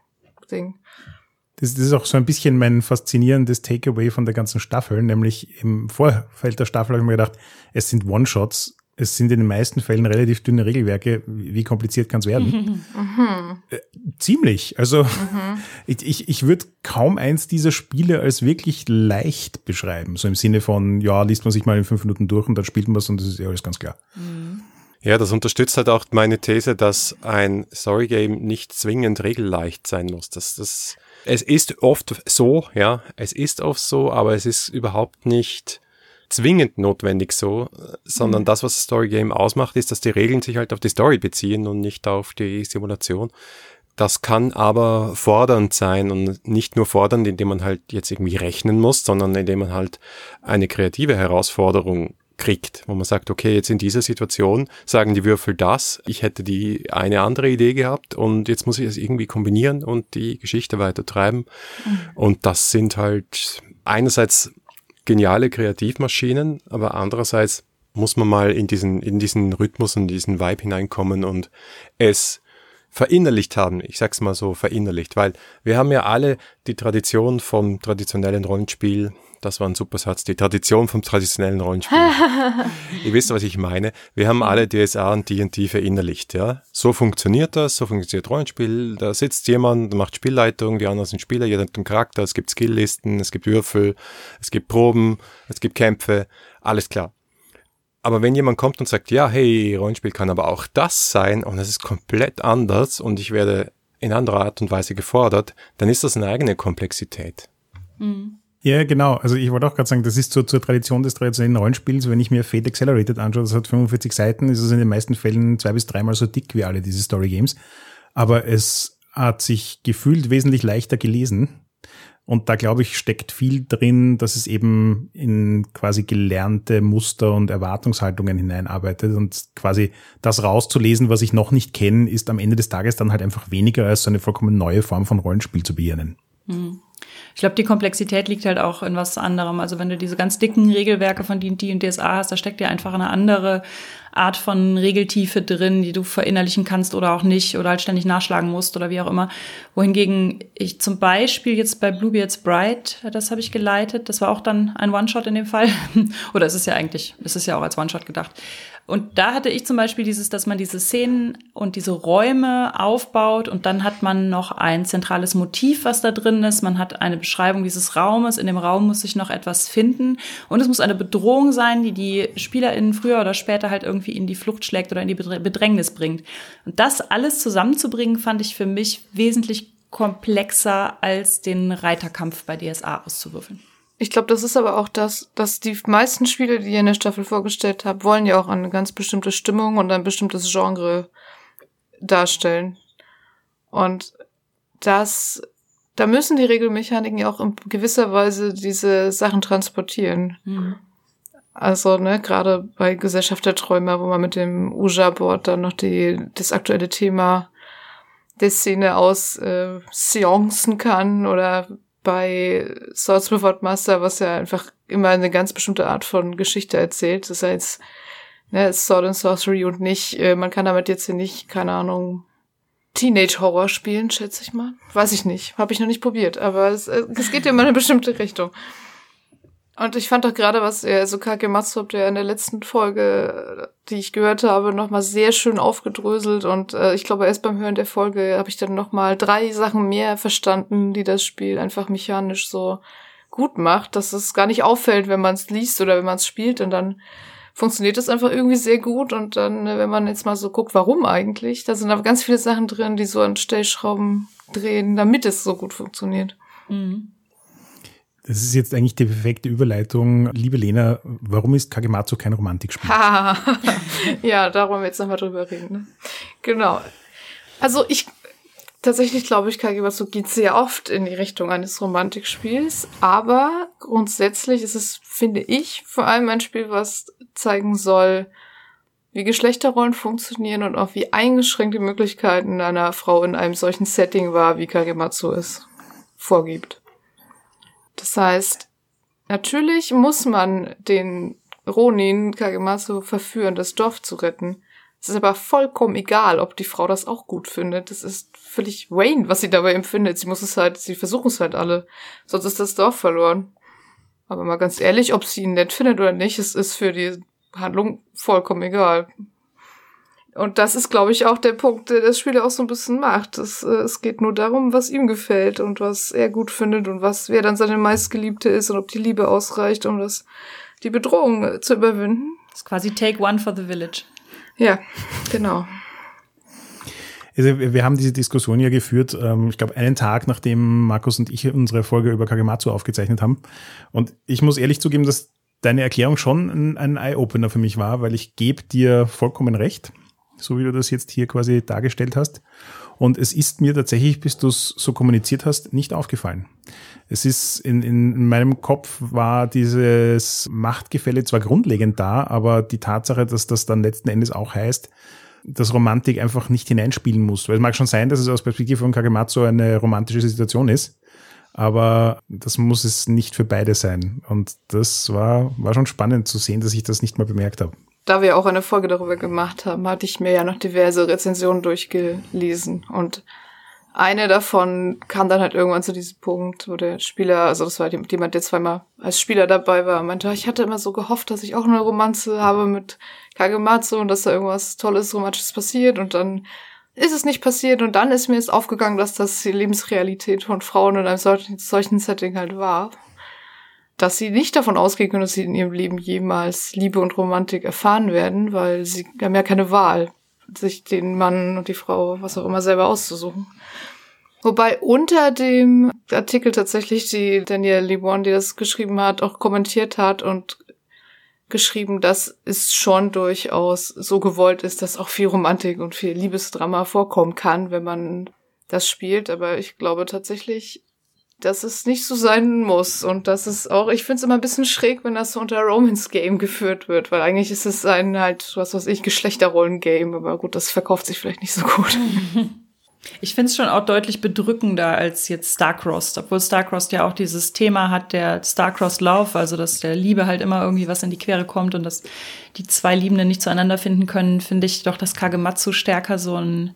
Ding. Das, das ist auch so ein bisschen mein faszinierendes Takeaway von der ganzen Staffel, nämlich im Vorfeld der Staffel habe ich mir gedacht, es sind One-Shots es sind in den meisten Fällen relativ dünne Regelwerke. Wie kompliziert kann es werden? Mhm. Äh, ziemlich. Also mhm. ich, ich, ich würde kaum eins dieser Spiele als wirklich leicht beschreiben. So im Sinne von, ja, liest man sich mal in fünf Minuten durch und dann spielt man es und das ist ja alles ganz klar. Mhm. Ja, das unterstützt halt auch meine These, dass ein Storygame nicht zwingend regelleicht sein muss. Das, das, es ist oft so, ja, es ist oft so, aber es ist überhaupt nicht zwingend notwendig so, sondern mhm. das, was das Story Game ausmacht, ist, dass die Regeln sich halt auf die Story beziehen und nicht auf die Simulation. Das kann aber fordernd sein und nicht nur fordernd, indem man halt jetzt irgendwie rechnen muss, sondern indem man halt eine kreative Herausforderung kriegt, wo man sagt, okay, jetzt in dieser Situation sagen die Würfel das, ich hätte die eine andere Idee gehabt und jetzt muss ich es irgendwie kombinieren und die Geschichte weiter treiben. Mhm. Und das sind halt einerseits geniale Kreativmaschinen, aber andererseits muss man mal in diesen, in diesen Rhythmus und diesen Vibe hineinkommen und es verinnerlicht haben. Ich sag's mal so, verinnerlicht, weil wir haben ja alle die Tradition vom traditionellen Rollenspiel. Das war ein super Satz. Die Tradition vom traditionellen Rollenspiel. Ihr wisst, was ich meine. Wir haben alle DSA und D&D verinnerlicht, ja. So funktioniert das, so funktioniert Rollenspiel. Da sitzt jemand, macht Spielleitung, die anderen sind Spieler, jeder hat einen Charakter, es gibt Skilllisten, es gibt Würfel, es gibt Proben, es gibt Kämpfe, alles klar. Aber wenn jemand kommt und sagt, ja, hey, Rollenspiel kann aber auch das sein und es ist komplett anders und ich werde in anderer Art und Weise gefordert, dann ist das eine eigene Komplexität. Mhm. Ja, genau. Also ich wollte auch gerade sagen, das ist so zur Tradition des traditionellen Rollenspiels. Wenn ich mir Fate Accelerated anschaue, das hat 45 Seiten, ist es in den meisten Fällen zwei bis dreimal so dick wie alle diese Story Games. Aber es hat sich gefühlt wesentlich leichter gelesen. Und da glaube ich, steckt viel drin, dass es eben in quasi gelernte Muster und Erwartungshaltungen hineinarbeitet und quasi das rauszulesen, was ich noch nicht kenne, ist am Ende des Tages dann halt einfach weniger als so eine vollkommen neue Form von Rollenspiel zu beginnen. Mhm. Ich glaube, die Komplexität liegt halt auch in was anderem. Also wenn du diese ganz dicken Regelwerke von D&D und DSA hast, da steckt ja einfach eine andere Art von Regeltiefe drin, die du verinnerlichen kannst oder auch nicht oder halt ständig nachschlagen musst oder wie auch immer. Wohingegen ich zum Beispiel jetzt bei Bluebeards Bride, das habe ich geleitet, das war auch dann ein One-Shot in dem Fall. oder es ist ja eigentlich, es ist ja auch als One-Shot gedacht. Und da hatte ich zum Beispiel dieses, dass man diese Szenen und diese Räume aufbaut und dann hat man noch ein zentrales Motiv, was da drin ist. Man hat eine Beschreibung dieses Raumes. In dem Raum muss sich noch etwas finden und es muss eine Bedrohung sein, die die SpielerInnen früher oder später halt irgendwie in die Flucht schlägt oder in die Bedrängnis bringt. Und das alles zusammenzubringen, fand ich für mich wesentlich komplexer als den Reiterkampf bei DSA auszuwürfeln. Ich glaube, das ist aber auch das, dass die meisten Spiele, die ihr in der Staffel vorgestellt habt, wollen ja auch eine ganz bestimmte Stimmung und ein bestimmtes Genre darstellen. Und das, da müssen die Regelmechaniken ja auch in gewisser Weise diese Sachen transportieren. Mhm. Also, ne, gerade bei Gesellschaft der Träumer, wo man mit dem Uja-Board dann noch die, das aktuelle Thema der Szene aus äh, Seancen kann oder bei Swords Without Master, was ja einfach immer eine ganz bestimmte Art von Geschichte erzählt. Das jetzt ne, Sword and Sorcery und nicht, äh, man kann damit jetzt hier nicht, keine Ahnung, Teenage-Horror spielen, schätze ich mal. Weiß ich nicht. Habe ich noch nicht probiert, aber es, äh, es geht ja immer in eine bestimmte Richtung. Und ich fand auch gerade, was er, also Kake Matsup, der in der letzten Folge, die ich gehört habe, nochmal sehr schön aufgedröselt. Und äh, ich glaube, erst beim Hören der Folge habe ich dann nochmal drei Sachen mehr verstanden, die das Spiel einfach mechanisch so gut macht, dass es gar nicht auffällt, wenn man es liest oder wenn man es spielt. Und dann funktioniert es einfach irgendwie sehr gut. Und dann, äh, wenn man jetzt mal so guckt, warum eigentlich, da sind aber ganz viele Sachen drin, die so an Stellschrauben drehen, damit es so gut funktioniert. Mhm. Das ist jetzt eigentlich die perfekte Überleitung. Liebe Lena, warum ist Kagematsu kein Romantikspiel? ja, da wollen wir jetzt nochmal drüber reden. Ne? Genau. Also ich tatsächlich glaube ich, Kagematsu geht sehr oft in die Richtung eines Romantikspiels, aber grundsätzlich ist es, finde ich, vor allem ein Spiel, was zeigen soll, wie Geschlechterrollen funktionieren und auch wie eingeschränkt die Möglichkeiten einer Frau in einem solchen Setting war, wie Kagematsu es vorgibt. Das heißt, natürlich muss man den Ronin Kagemasu verführen, das Dorf zu retten. Es ist aber vollkommen egal, ob die Frau das auch gut findet. Das ist völlig Wayne, was sie dabei empfindet. Sie muss es halt, sie versuchen es halt alle. Sonst ist das Dorf verloren. Aber mal ganz ehrlich, ob sie ihn nett findet oder nicht, es ist für die Handlung vollkommen egal. Und das ist, glaube ich, auch der Punkt, der das Spiel auch so ein bisschen macht. Es, äh, es geht nur darum, was ihm gefällt und was er gut findet und was, wer dann seine meistgeliebte ist und ob die Liebe ausreicht, um das, die Bedrohung äh, zu überwinden. Das ist quasi Take One for the Village. Ja, genau. Also wir haben diese Diskussion ja geführt, ähm, ich glaube, einen Tag nachdem Markus und ich unsere Folge über Kagematsu aufgezeichnet haben. Und ich muss ehrlich zugeben, dass deine Erklärung schon ein Eye-Opener für mich war, weil ich gebe dir vollkommen recht so wie du das jetzt hier quasi dargestellt hast. Und es ist mir tatsächlich, bis du es so kommuniziert hast, nicht aufgefallen. Es ist in, in meinem Kopf war dieses Machtgefälle zwar grundlegend da, aber die Tatsache, dass das dann letzten Endes auch heißt, dass Romantik einfach nicht hineinspielen muss. Weil es mag schon sein, dass es aus Perspektive von Kagematsu eine romantische Situation ist. aber das muss es nicht für beide sein. Und das war, war schon spannend zu sehen, dass ich das nicht mal bemerkt habe. Da wir auch eine Folge darüber gemacht haben, hatte ich mir ja noch diverse Rezensionen durchgelesen und eine davon kam dann halt irgendwann zu diesem Punkt, wo der Spieler, also das war jemand, der zweimal als Spieler dabei war, meinte, ich hatte immer so gehofft, dass ich auch eine Romanze habe mit Kagematsu und dass da irgendwas Tolles, Romantisches passiert und dann ist es nicht passiert und dann ist mir jetzt aufgegangen, dass das die Lebensrealität von Frauen in einem solchen, solchen Setting halt war. Dass sie nicht davon ausgehen können, dass sie in ihrem Leben jemals Liebe und Romantik erfahren werden, weil sie haben ja keine Wahl, sich den Mann und die Frau, was auch immer, selber auszusuchen. Wobei unter dem Artikel tatsächlich die Danielle Libon, die das geschrieben hat, auch kommentiert hat und geschrieben, dass es schon durchaus so gewollt ist, dass auch viel Romantik und viel Liebesdrama vorkommen kann, wenn man das spielt. Aber ich glaube tatsächlich, dass es nicht so sein muss und dass es auch, ich finde es immer ein bisschen schräg, wenn das so unter Romance Game geführt wird, weil eigentlich ist es ein halt, was weiß ich, Geschlechterrollen Game, aber gut, das verkauft sich vielleicht nicht so gut. Ich finde es schon auch deutlich bedrückender als jetzt Starcrossed, obwohl Starcrossed ja auch dieses Thema hat, der Starcrossed Lauf, also dass der Liebe halt immer irgendwie was in die Quere kommt und dass die zwei Liebenden nicht zueinander finden können, finde ich doch, dass Kagematsu stärker so ein,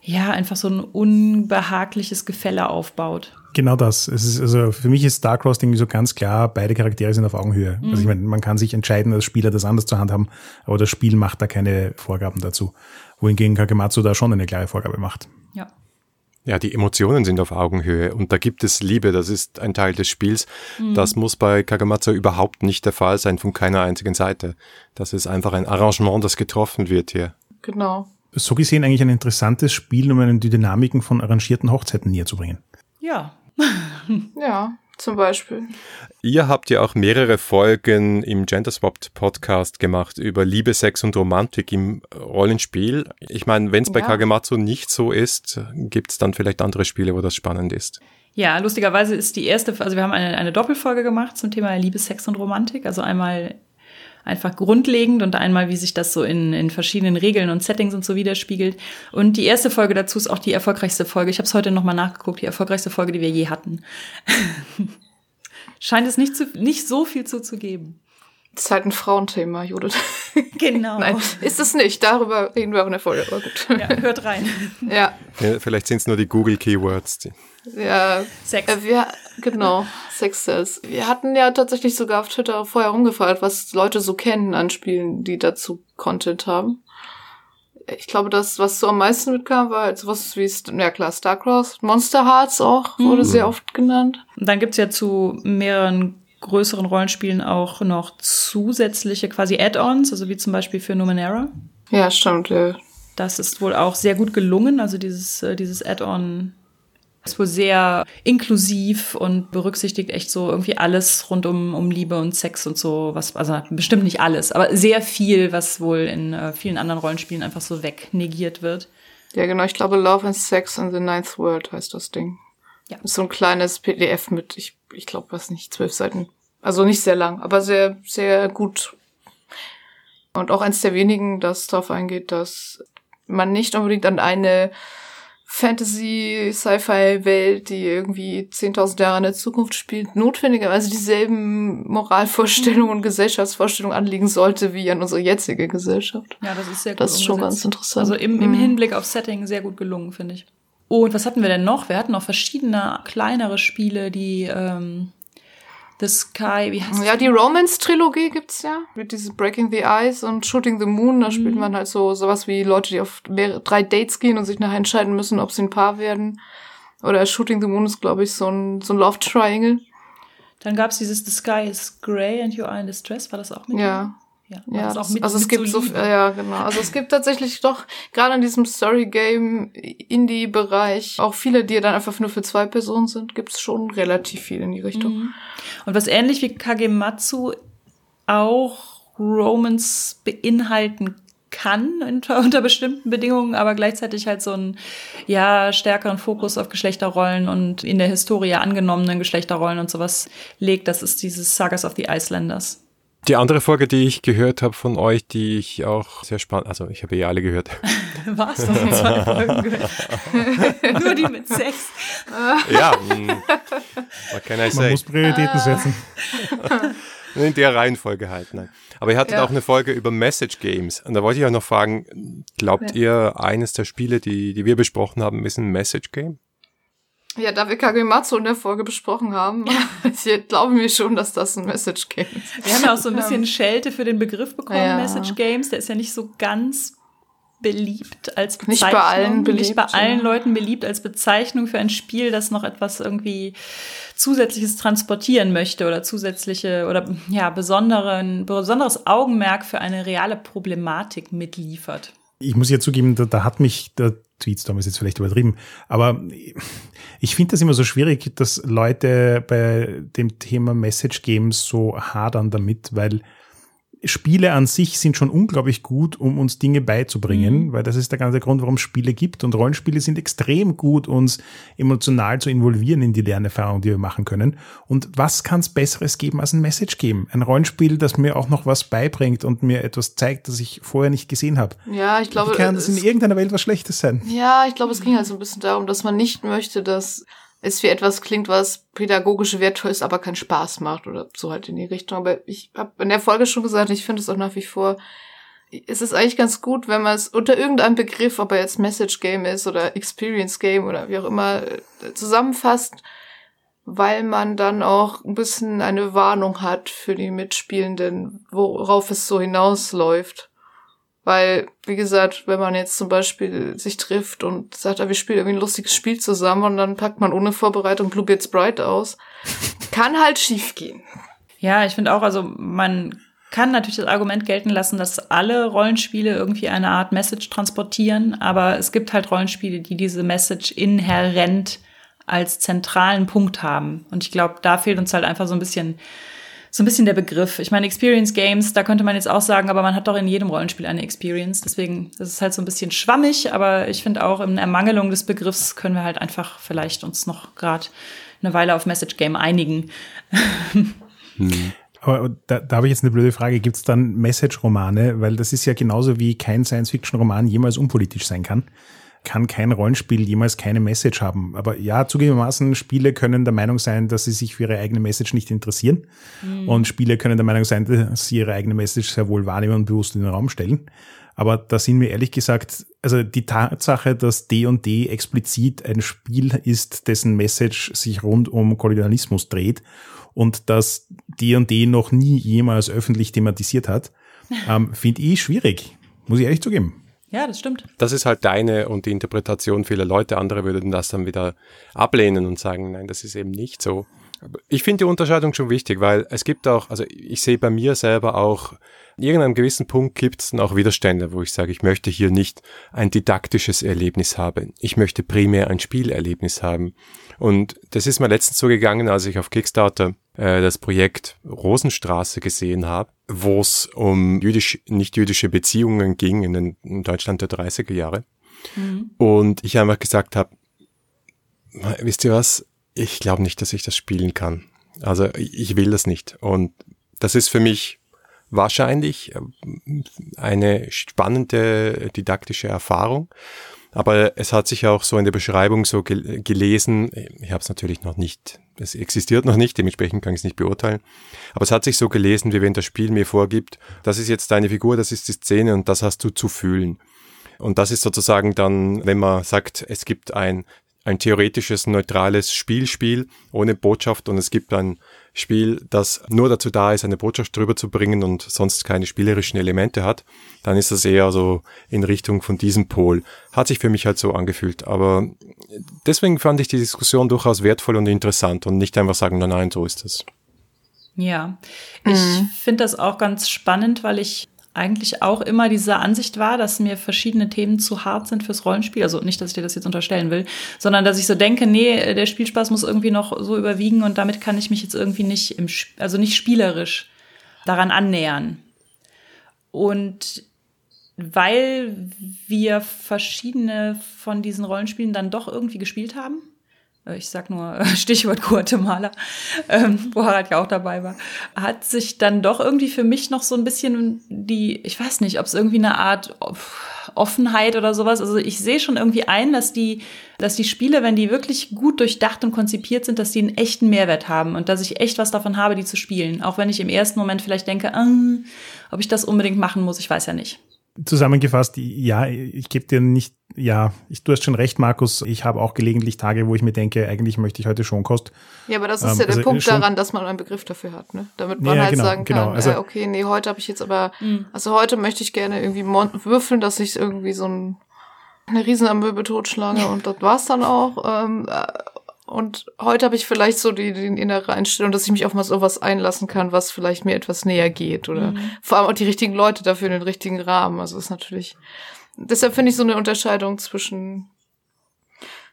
ja, einfach so ein unbehagliches Gefälle aufbaut. Genau das. Es ist, also für mich ist Starcrossed irgendwie so ganz klar, beide Charaktere sind auf Augenhöhe. Mhm. Also ich meine, man kann sich entscheiden, als Spieler das anders zu handhaben, aber das Spiel macht da keine Vorgaben dazu. Wohingegen Kagematsu da schon eine klare Vorgabe macht. Ja. Ja, die Emotionen sind auf Augenhöhe und da gibt es Liebe, das ist ein Teil des Spiels. Mhm. Das muss bei Kagamatsu überhaupt nicht der Fall sein von keiner einzigen Seite. Das ist einfach ein Arrangement, das getroffen wird hier. Genau. So gesehen eigentlich ein interessantes Spiel, um einen die Dynamiken von arrangierten Hochzeiten näher zu bringen. Ja. ja, zum Beispiel. Ihr habt ja auch mehrere Folgen im Genderswapped Podcast gemacht über Liebe, Sex und Romantik im Rollenspiel. Ich meine, wenn es bei ja. Kagematsu nicht so ist, gibt es dann vielleicht andere Spiele, wo das spannend ist. Ja, lustigerweise ist die erste, also wir haben eine, eine Doppelfolge gemacht zum Thema Liebe, Sex und Romantik. Also einmal einfach grundlegend und einmal, wie sich das so in, in verschiedenen Regeln und Settings und so widerspiegelt. Und die erste Folge dazu ist auch die erfolgreichste Folge. Ich habe es heute nochmal nachgeguckt, die erfolgreichste Folge, die wir je hatten. Scheint es nicht, zu, nicht so viel zuzugeben. Das ist halt ein Frauenthema, Judith. Genau. Nein, ist es nicht. Darüber reden wir auch in der Folge, aber gut. Ja, hört rein. ja. ja vielleicht sind es nur die Google-Keywords. Ja. Sex. Äh, wir, genau, Sex Cells. Wir hatten ja tatsächlich sogar auf Twitter vorher rumgefragt, was Leute so kennen an Spielen, die dazu Content haben ich glaube, das, was so am meisten mitkam, war halt sowas wie, ja klar, Starcross, Monster Hearts auch, wurde mhm. sehr oft genannt. Und dann gibt's ja zu mehreren größeren Rollenspielen auch noch zusätzliche quasi Add-ons, also wie zum Beispiel für Numenera. Ja, stimmt. Ja. Das ist wohl auch sehr gut gelungen, also dieses, äh, dieses Add-on ist wohl sehr inklusiv und berücksichtigt echt so irgendwie alles rund um, um Liebe und Sex und so, was, also bestimmt nicht alles, aber sehr viel, was wohl in äh, vielen anderen Rollenspielen einfach so wegnegiert wird. Ja, genau, ich glaube Love and Sex in the Ninth World heißt das Ding. Ja. ist so ein kleines PDF mit, ich, ich glaube, was nicht, zwölf Seiten. Also nicht sehr lang, aber sehr, sehr gut. Und auch eins der wenigen, das darauf eingeht, dass man nicht unbedingt an eine Fantasy, Sci-Fi-Welt, die irgendwie 10.000 Jahre in der Zukunft spielt, notwendigerweise dieselben Moralvorstellungen und Gesellschaftsvorstellungen anliegen sollte wie an unsere jetzige Gesellschaft. Ja, das ist sehr gut Das ist schon ganz interessant. Also im, im mhm. Hinblick auf Setting sehr gut gelungen, finde ich. Und was hatten wir denn noch? Wir hatten noch verschiedene kleinere Spiele, die ähm, The Sky, wie heißt Ja, die Romance-Trilogie gibt's ja. Mit dieses Breaking the Ice und Shooting the Moon. Da mhm. spielt man halt so sowas wie Leute, die auf mehrere, drei Dates gehen und sich nachher entscheiden müssen, ob sie ein Paar werden. Oder Shooting the Moon ist, glaube ich, so ein, so ein Love Triangle. Dann gab's dieses The Sky is Grey and You Are in Distress. War das auch mit? Ja. Ja, ja das, mit, also es gibt so, ja genau, also es gibt tatsächlich doch gerade in diesem Story Game Indie Bereich auch viele, die dann einfach nur für zwei Personen sind, gibt's schon relativ viel in die Richtung. Mhm. Und was ähnlich wie Kagematsu auch Romans beinhalten kann unter, unter bestimmten Bedingungen, aber gleichzeitig halt so einen ja stärkeren Fokus auf Geschlechterrollen und in der Historie angenommenen Geschlechterrollen und sowas legt, das ist dieses Sagas of the Icelanders. Die andere Folge, die ich gehört habe von euch, die ich auch sehr spannend, also ich habe eh alle gehört. Was? Zwei Folgen gehört. Nur die mit Sex. ja, mm, what can I Man say? muss Prioritäten setzen. In der Reihenfolge halt, nein. Aber ihr hattet Ja. auch eine Folge über Message Games. Und da wollte ich auch noch fragen, glaubt ihr, eines der Spiele, die, die wir besprochen haben, ist ein Message Game? Ja, da wir Kagematsu in der Folge besprochen haben, ich glaube mir schon, dass das ein Message Game ist. Wir haben ja auch so ein bisschen Schelte für den Begriff bekommen, Ja. Message Games. Der ist ja nicht so ganz beliebt als Bezeichnung. Nicht bei allen beliebt, Nicht bei allen. Leuten beliebt als Bezeichnung für ein Spiel, das noch etwas irgendwie Zusätzliches transportieren möchte oder zusätzliche oder ja, besonderen, besonderes Augenmerk für eine reale Problematik mitliefert. Ich muss ja zugeben, da, da hat mich der Tweetstorm ist jetzt vielleicht übertrieben, aber ich finde das immer so schwierig, dass Leute bei dem Thema Message Games so hadern damit, weil Spiele an sich sind schon unglaublich gut, um uns Dinge beizubringen, weil das ist der ganze Grund, warum es Spiele gibt. Und Rollenspiele sind extrem gut, uns emotional zu involvieren in die Lernerfahrung, die wir machen können. Und was kann es Besseres geben als ein Message geben? Ein Rollenspiel, das mir auch noch was beibringt und mir etwas zeigt, das ich vorher nicht gesehen habe. Ja, ich glaube, Wie kann das in irgendeiner Welt was Schlechtes sein? ja, ich glaube, es ging halt so ein bisschen darum, dass man nicht möchte, dass es wie etwas klingt, was pädagogisch wertvoll ist, aber keinen Spaß macht oder so halt in die Richtung. Aber ich habe in der Folge schon gesagt, ich finde es auch nach wie vor, es ist eigentlich ganz gut, wenn man es unter irgendeinem Begriff, ob er jetzt Message Game ist oder Experience Game oder wie auch immer, äh, zusammenfasst, weil man dann auch ein bisschen eine Warnung hat für die Mitspielenden, worauf es so hinausläuft. Weil, wie gesagt, wenn man jetzt zum Beispiel sich trifft und sagt, ah, wir spielen irgendwie ein lustiges Spiel zusammen und dann packt man ohne Vorbereitung Blue Gets Bright aus, kann halt schiefgehen. Ja, ich finde auch, also man kann natürlich das Argument gelten lassen, dass alle Rollenspiele irgendwie eine Art Message transportieren, aber es gibt halt Rollenspiele, die diese Message inhärent als zentralen Punkt haben. Und ich glaube, da fehlt uns halt einfach so ein bisschen so ein bisschen der Begriff. Ich meine, Experience Games, da könnte man jetzt auch sagen, aber man hat doch in jedem Rollenspiel eine Experience. Deswegen, das ist halt so ein bisschen schwammig, aber ich finde auch in Ermangelung des Begriffs können wir halt einfach vielleicht uns noch gerade eine Weile auf Message Game einigen. Aber da, da habe ich jetzt eine blöde Frage. Gibt es dann Message-Romane? Weil das ist ja genauso wie kein Science-Fiction-Roman jemals unpolitisch sein kann. Kann kein Rollenspiel jemals keine Message haben. Aber ja, zugegebenermaßen, Spiele können der Meinung sein, dass sie sich für ihre eigene Message nicht interessieren. Und Spiele können der Meinung sein, dass sie ihre eigene Message sehr wohl wahrnehmen und bewusst in den Raum stellen. Aber da sind mir ehrlich gesagt, also die Tatsache, dass D&D explizit ein Spiel ist, dessen Message sich rund um Kolonialismus dreht und das D&D noch nie jemals öffentlich thematisiert hat, ähm, finde ich schwierig. Muss ich ehrlich zugeben. Ja, das stimmt. Das ist halt deine und die Interpretation vieler Leute. Andere würden das dann wieder ablehnen und sagen, nein, das ist eben nicht so. Ich finde die Unterscheidung schon wichtig, weil es gibt auch, also ich sehe bei mir selber auch, in irgendeinem gewissen Punkt gibt es dann auch Widerstände, wo ich sage, ich möchte hier nicht ein didaktisches Erlebnis haben. Ich möchte primär ein Spielerlebnis haben. Und das ist mir letztens so gegangen, als ich auf Kickstarter äh, das Projekt Rosenstraße gesehen habe, wo es um jüdisch, nicht-jüdische Beziehungen ging in, den, in Deutschland der 30er Jahre. Und ich einfach gesagt habe, wisst ihr was, ich glaube nicht, dass ich das spielen kann. Also ich will das nicht. Und das ist für mich wahrscheinlich ähm, eine spannende didaktische Erfahrung. Aber es hat sich auch so in der Beschreibung so gel gelesen, ich habe es natürlich noch nicht, es existiert noch nicht, dementsprechend kann ich es nicht beurteilen, aber es hat sich so gelesen, wie wenn das Spiel mir vorgibt, das ist jetzt deine Figur, das ist die Szene und das hast du zu fühlen. Und das ist sozusagen dann, wenn man sagt, es gibt ein, ein theoretisches, neutrales Spielspiel ohne Botschaft und es gibt ein Spiel, das nur dazu da ist, eine Botschaft drüber zu bringen und sonst keine spielerischen Elemente hat, dann ist das eher so in Richtung von diesem Pol. Hat sich für mich halt so angefühlt. Aber deswegen fand ich die Diskussion durchaus wertvoll und interessant und nicht einfach sagen, nein, nein, so ist es. Ja, ich finde das auch ganz spannend, weil ich eigentlich auch immer dieser Ansicht war, dass mir verschiedene Themen zu hart sind fürs Rollenspiel. Also nicht, dass ich dir das jetzt unterstellen will, sondern dass ich so denke, nee, der Spielspaß muss irgendwie noch so überwiegen und damit kann ich mich jetzt irgendwie nicht im, also nicht spielerisch daran annähern. Und weil wir verschiedene von diesen Rollenspielen dann doch irgendwie gespielt haben, ich sag nur Stichwort Guatemala, ähm, wo Harald ja auch dabei war, hat sich dann doch irgendwie für mich noch so ein bisschen die, ich weiß nicht, ob es irgendwie eine Art Offenheit oder sowas. Also ich sehe schon irgendwie ein, dass die, dass die Spiele, wenn die wirklich gut durchdacht und konzipiert sind, dass die einen echten Mehrwert haben und dass ich echt was davon habe, die zu spielen. Auch wenn ich im ersten Moment vielleicht denke, äh, ob ich das unbedingt machen muss, ich weiß ja nicht zusammengefasst, ja, ich gebe dir nicht, ja, ich, du hast schon recht, Markus. Ich habe auch gelegentlich Tage, wo ich mir denke, eigentlich möchte ich heute Schonkost. Ja, aber das ist ähm, ja der also Punkt daran, dass man einen Begriff dafür hat, ne? Damit man ja, halt genau, sagen kann, genau. also, äh, okay, nee, heute habe ich jetzt aber, mh. also heute möchte ich gerne irgendwie würfeln, dass ich irgendwie so ein, eine Riesenamöbe totschlage und das war's dann auch. Ähm, äh, und heute habe ich vielleicht so die, die innere Einstellung, dass ich mich auf mal sowas einlassen kann, was vielleicht mir etwas näher geht. Oder mhm. vor allem auch die richtigen Leute dafür in den richtigen Rahmen. Also ist natürlich. Deshalb finde ich so eine Unterscheidung zwischen,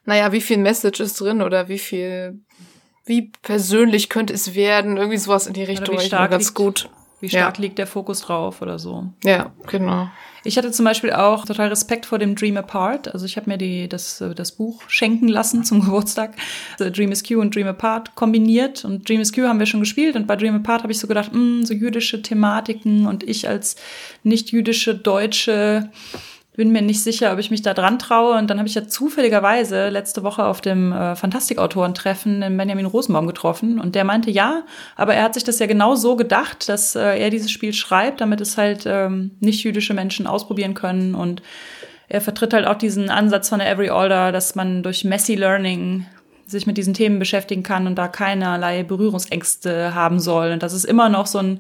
naja, wie viel Message ist drin oder wie viel, wie persönlich könnte es werden, irgendwie sowas in die Richtung. Oder wie stark ganz liegt, gut. Wie stark ja. liegt der Fokus drauf oder so. Ja, genau. Ich hatte zum Beispiel auch total Respekt vor dem Dream Apart. Also ich habe mir die, das, das Buch schenken lassen zum Geburtstag. Also Dream is Q und Dream Apart kombiniert. Und Dream is Q haben wir schon gespielt. Und bei Dream Apart habe ich so gedacht, mh, hm, so jüdische Thematiken und ich als nicht jüdische Deutsche bin mir nicht sicher, ob ich mich da dran traue. Und dann habe ich ja zufälligerweise letzte Woche auf dem äh, Fantastikautorentreffen den Benjamin Rosenbaum getroffen. Und der meinte, ja, aber er hat sich das ja genau so gedacht, dass äh, er dieses Spiel schreibt, damit es halt ähm, nicht jüdische Menschen ausprobieren können. Und er vertritt halt auch diesen Ansatz von der Every Order, dass man durch Messy Learning sich mit diesen Themen beschäftigen kann und da keinerlei Berührungsängste haben soll. Und dass es immer noch so ein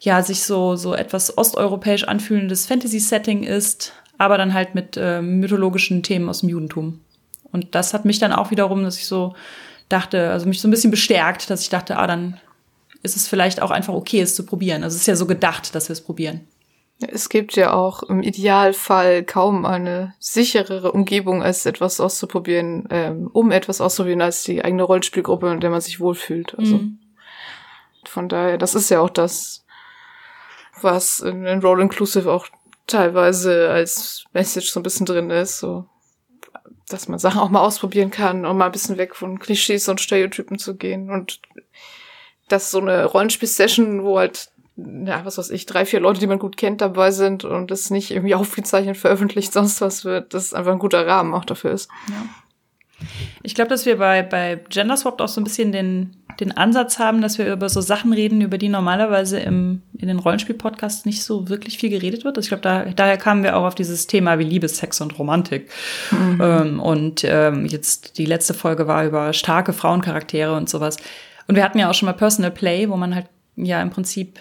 ja, sich so, so etwas osteuropäisch anfühlendes Fantasy-Setting ist, aber dann halt mit äh, mythologischen Themen aus dem Judentum. Und das hat mich dann auch wiederum, dass ich so dachte, also mich so ein bisschen bestärkt, dass ich dachte, ah, dann ist es vielleicht auch einfach okay, es zu probieren. Also es ist ja so gedacht, dass wir es probieren. Es gibt ja auch im Idealfall kaum eine sicherere Umgebung, als etwas auszuprobieren, ähm, um etwas auszuprobieren, als die eigene Rollenspielgruppe, in der man sich wohlfühlt. Also mhm. von daher, das ist ja auch das, was in, in Roll Inclusive auch teilweise als Message so ein bisschen drin ist, so dass man Sachen auch mal ausprobieren kann, um mal ein bisschen weg von Klischees und Stereotypen zu gehen und dass so eine Rollenspiel-Session, wo halt ja, was weiß ich, drei, vier Leute, die man gut kennt, dabei sind und das nicht irgendwie aufgezeichnet, veröffentlicht, sonst was wird, das einfach ein guter Rahmen auch dafür ist. Ja. Ich glaube, dass wir bei, bei Genderswap auch so ein bisschen den, den Ansatz haben, dass wir über so Sachen reden, über die normalerweise im, in den Rollenspiel-Podcasts nicht so wirklich viel geredet wird. Ich glaube, da, daher kamen wir auch auf dieses Thema wie Liebe, Sex und Romantik. Mhm. Ähm, und ähm, jetzt die letzte Folge war über starke Frauencharaktere und sowas. Und wir hatten ja auch schon mal Personal Play, wo man halt ja im Prinzip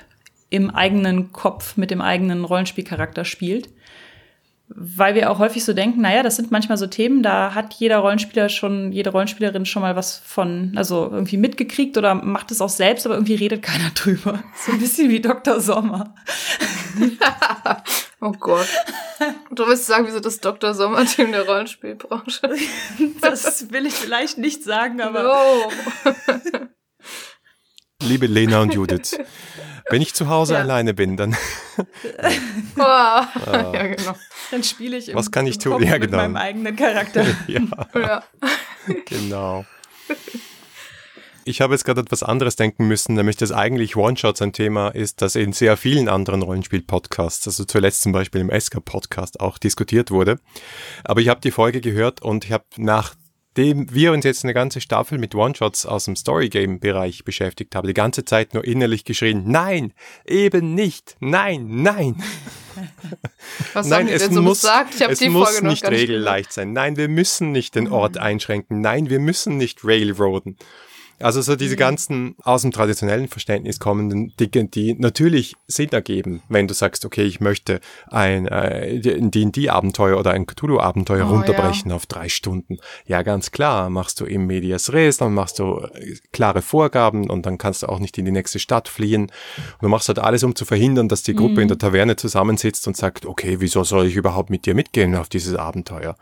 im eigenen Kopf mit dem eigenen Rollenspielcharakter spielt weil wir auch häufig so denken, naja, das sind manchmal so Themen, da hat jeder Rollenspieler schon, jede Rollenspielerin schon mal was von, also irgendwie mitgekriegt oder macht es auch selbst, aber irgendwie redet keiner drüber. So ein bisschen wie Dr. Sommer. oh Gott. Du willst sagen, wieso das Dr. Sommer-Team der Rollenspielbranche? das will ich vielleicht nicht sagen, aber. No. Liebe Lena und Judith, wenn ich zu Hause ja. alleine bin, dann. wow. ah. Ja, genau. Dann spiele ich Was kann ich tun? Ja, genau. mit meinem eigenen Charakter. ja. ja. genau. Ich habe jetzt gerade etwas anderes denken müssen, nämlich dass eigentlich One-Shots ein Thema ist, das in sehr vielen anderen Rollenspiel-Podcasts, also zuletzt zum Beispiel im Esker-Podcast auch diskutiert wurde. Aber ich habe die Folge gehört und ich habe nach dem wir uns jetzt eine ganze Staffel mit One-Shots aus dem Story-Game-Bereich beschäftigt haben, die ganze Zeit nur innerlich geschrien, nein, eben nicht, nein, nein. Was nein, es so muss, es muss nicht regelleicht sein. Nein, wir müssen nicht den Ort mhm. einschränken. Nein, wir müssen nicht railroaden. Also so diese mhm. ganzen aus dem traditionellen Verständnis kommenden Dinge, die natürlich Sinn ergeben, wenn du sagst, okay, ich möchte ein, äh, D&D-Abenteuer oder ein Cthulhu-Abenteuer oh, runterbrechen ja. auf drei Stunden. Ja, ganz klar, machst du im Medias Res, dann machst du äh, klare Vorgaben und dann kannst du auch nicht in die nächste Stadt fliehen. Und du machst halt alles, um zu verhindern, dass die Gruppe mhm. in der Taverne zusammensitzt und sagt, okay, wieso soll ich überhaupt mit dir mitgehen auf dieses Abenteuer?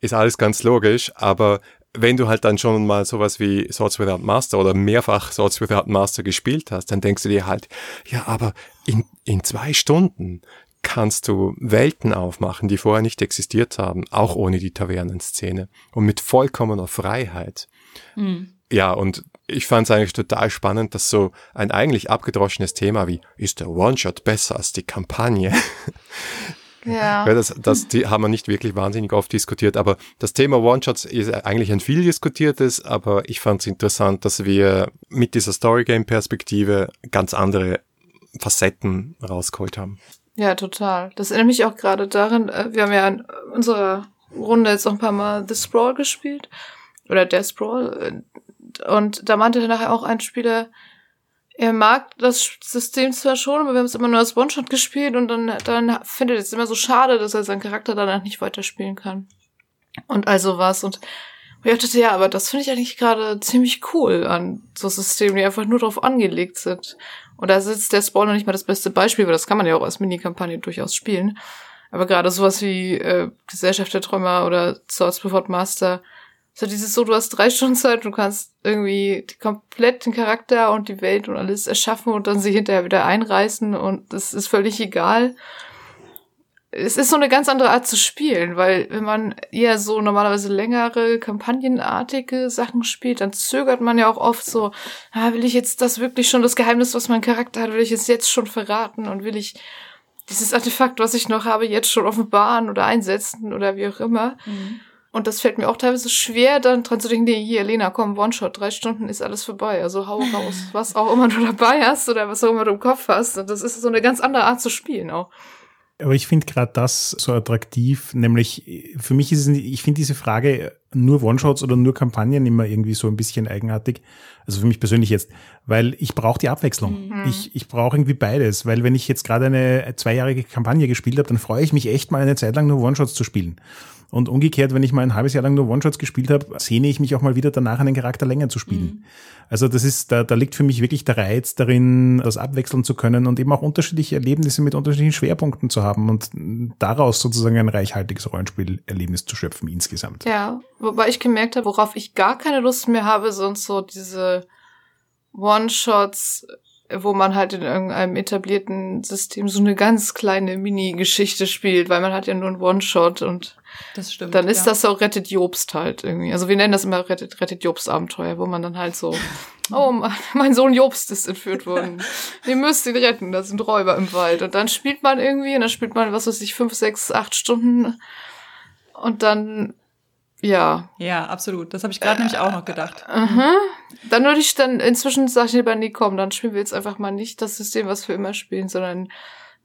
Ist alles ganz logisch, aber wenn du halt dann schon mal sowas wie Swords Without Master oder mehrfach Swords Without Master gespielt hast, dann denkst du dir halt, ja, aber in, in zwei Stunden kannst du Welten aufmachen, die vorher nicht existiert haben, auch ohne die Tavernenszene und mit vollkommener Freiheit. Mhm. Ja, und ich fand es eigentlich total spannend, dass so ein eigentlich abgedroschenes Thema wie, ist der One-Shot besser als die Kampagne? Ja. das, das die haben wir nicht wirklich wahnsinnig oft diskutiert, aber das Thema One-Shots ist eigentlich ein viel diskutiertes, aber ich fand es interessant, dass wir mit dieser Storygame-Perspektive ganz andere Facetten rausgeholt haben. Ja, total. Das erinnert mich auch gerade daran, äh, wir haben ja in unserer Runde jetzt noch ein paar Mal The Sprawl gespielt. Oder der Sprawl. Und da meinte nachher auch ein Spieler, er mag das System zwar schon, aber wir haben es immer nur als One-Shot gespielt und dann, dann findet er es immer so schade, dass er seinen Charakter danach nicht weiterspielen kann. Und also was. Und ich dachte, ja, aber das finde ich eigentlich gerade ziemlich cool an so Systemen, die einfach nur darauf angelegt sind. Und da ist der Spawn noch nicht mal das beste Beispiel, weil das kann man ja auch als Minikampagne durchaus spielen. Aber gerade sowas wie äh, Gesellschaft der Träumer oder Swords Before Master, so dieses so, du hast drei Stunden Zeit, du kannst irgendwie die kompletten Charakter und die Welt und alles erschaffen und dann sie hinterher wieder einreißen und das ist völlig egal es ist so eine ganz andere Art zu spielen, weil wenn man eher so normalerweise längere, kampagnenartige Sachen spielt, dann zögert man ja auch oft so, ah, will ich jetzt das wirklich schon, das Geheimnis, was mein Charakter hat, will ich es jetzt schon verraten und will ich dieses Artefakt, was ich noch habe, jetzt schon offenbaren oder einsetzen oder wie auch immer. Mhm. Und das fällt mir auch teilweise schwer, dann dran zu denken, nee, hier, Lena, komm, One-Shot, drei Stunden ist alles vorbei. Also hau raus, was auch immer du dabei hast oder was auch immer du im Kopf hast. Und das ist so eine ganz andere Art zu spielen auch. Aber ich finde gerade das so attraktiv, nämlich für mich ist es, ich finde diese Frage nur One-Shots oder nur Kampagnen immer irgendwie so ein bisschen eigenartig. Also für mich persönlich jetzt, weil ich brauche die Abwechslung. Mhm. Ich, ich brauche irgendwie beides, weil wenn ich jetzt gerade eine zweijährige Kampagne gespielt habe, dann freue ich mich echt mal eine Zeit lang nur One-Shots zu spielen. Und umgekehrt, wenn ich mal ein halbes Jahr lang nur One-Shots gespielt habe, sehne ich mich auch mal wieder danach, einen Charakter länger zu spielen. Mhm. Also das ist, da, da liegt für mich wirklich der Reiz darin, das abwechseln zu können und eben auch unterschiedliche Erlebnisse mit unterschiedlichen Schwerpunkten zu haben und daraus sozusagen ein reichhaltiges Rollenspielerlebnis zu schöpfen insgesamt. Ja, wobei ich gemerkt habe, worauf ich gar keine Lust mehr habe, sonst so diese One-Shots wo man halt in irgendeinem etablierten System so eine ganz kleine Mini-Geschichte spielt, weil man hat ja nur einen One-Shot und das stimmt, dann ist ja. das auch Rettet Jobst halt irgendwie. Also wir nennen das immer Rettet, Rettet Jobst Abenteuer, wo man dann halt so, oh, mein Sohn Jobst ist entführt worden. Ihr müsst ihn retten, da sind Räuber im Wald. Und dann spielt man irgendwie, und dann spielt man, was weiß ich, fünf, sechs, acht Stunden und dann ja. Ja, absolut. Das habe ich gerade äh, nämlich auch noch gedacht. Uh -huh. Dann würde ich dann, inzwischen sage ich lieber, nee, komm, dann spielen wir jetzt einfach mal nicht das System, was wir immer spielen, sondern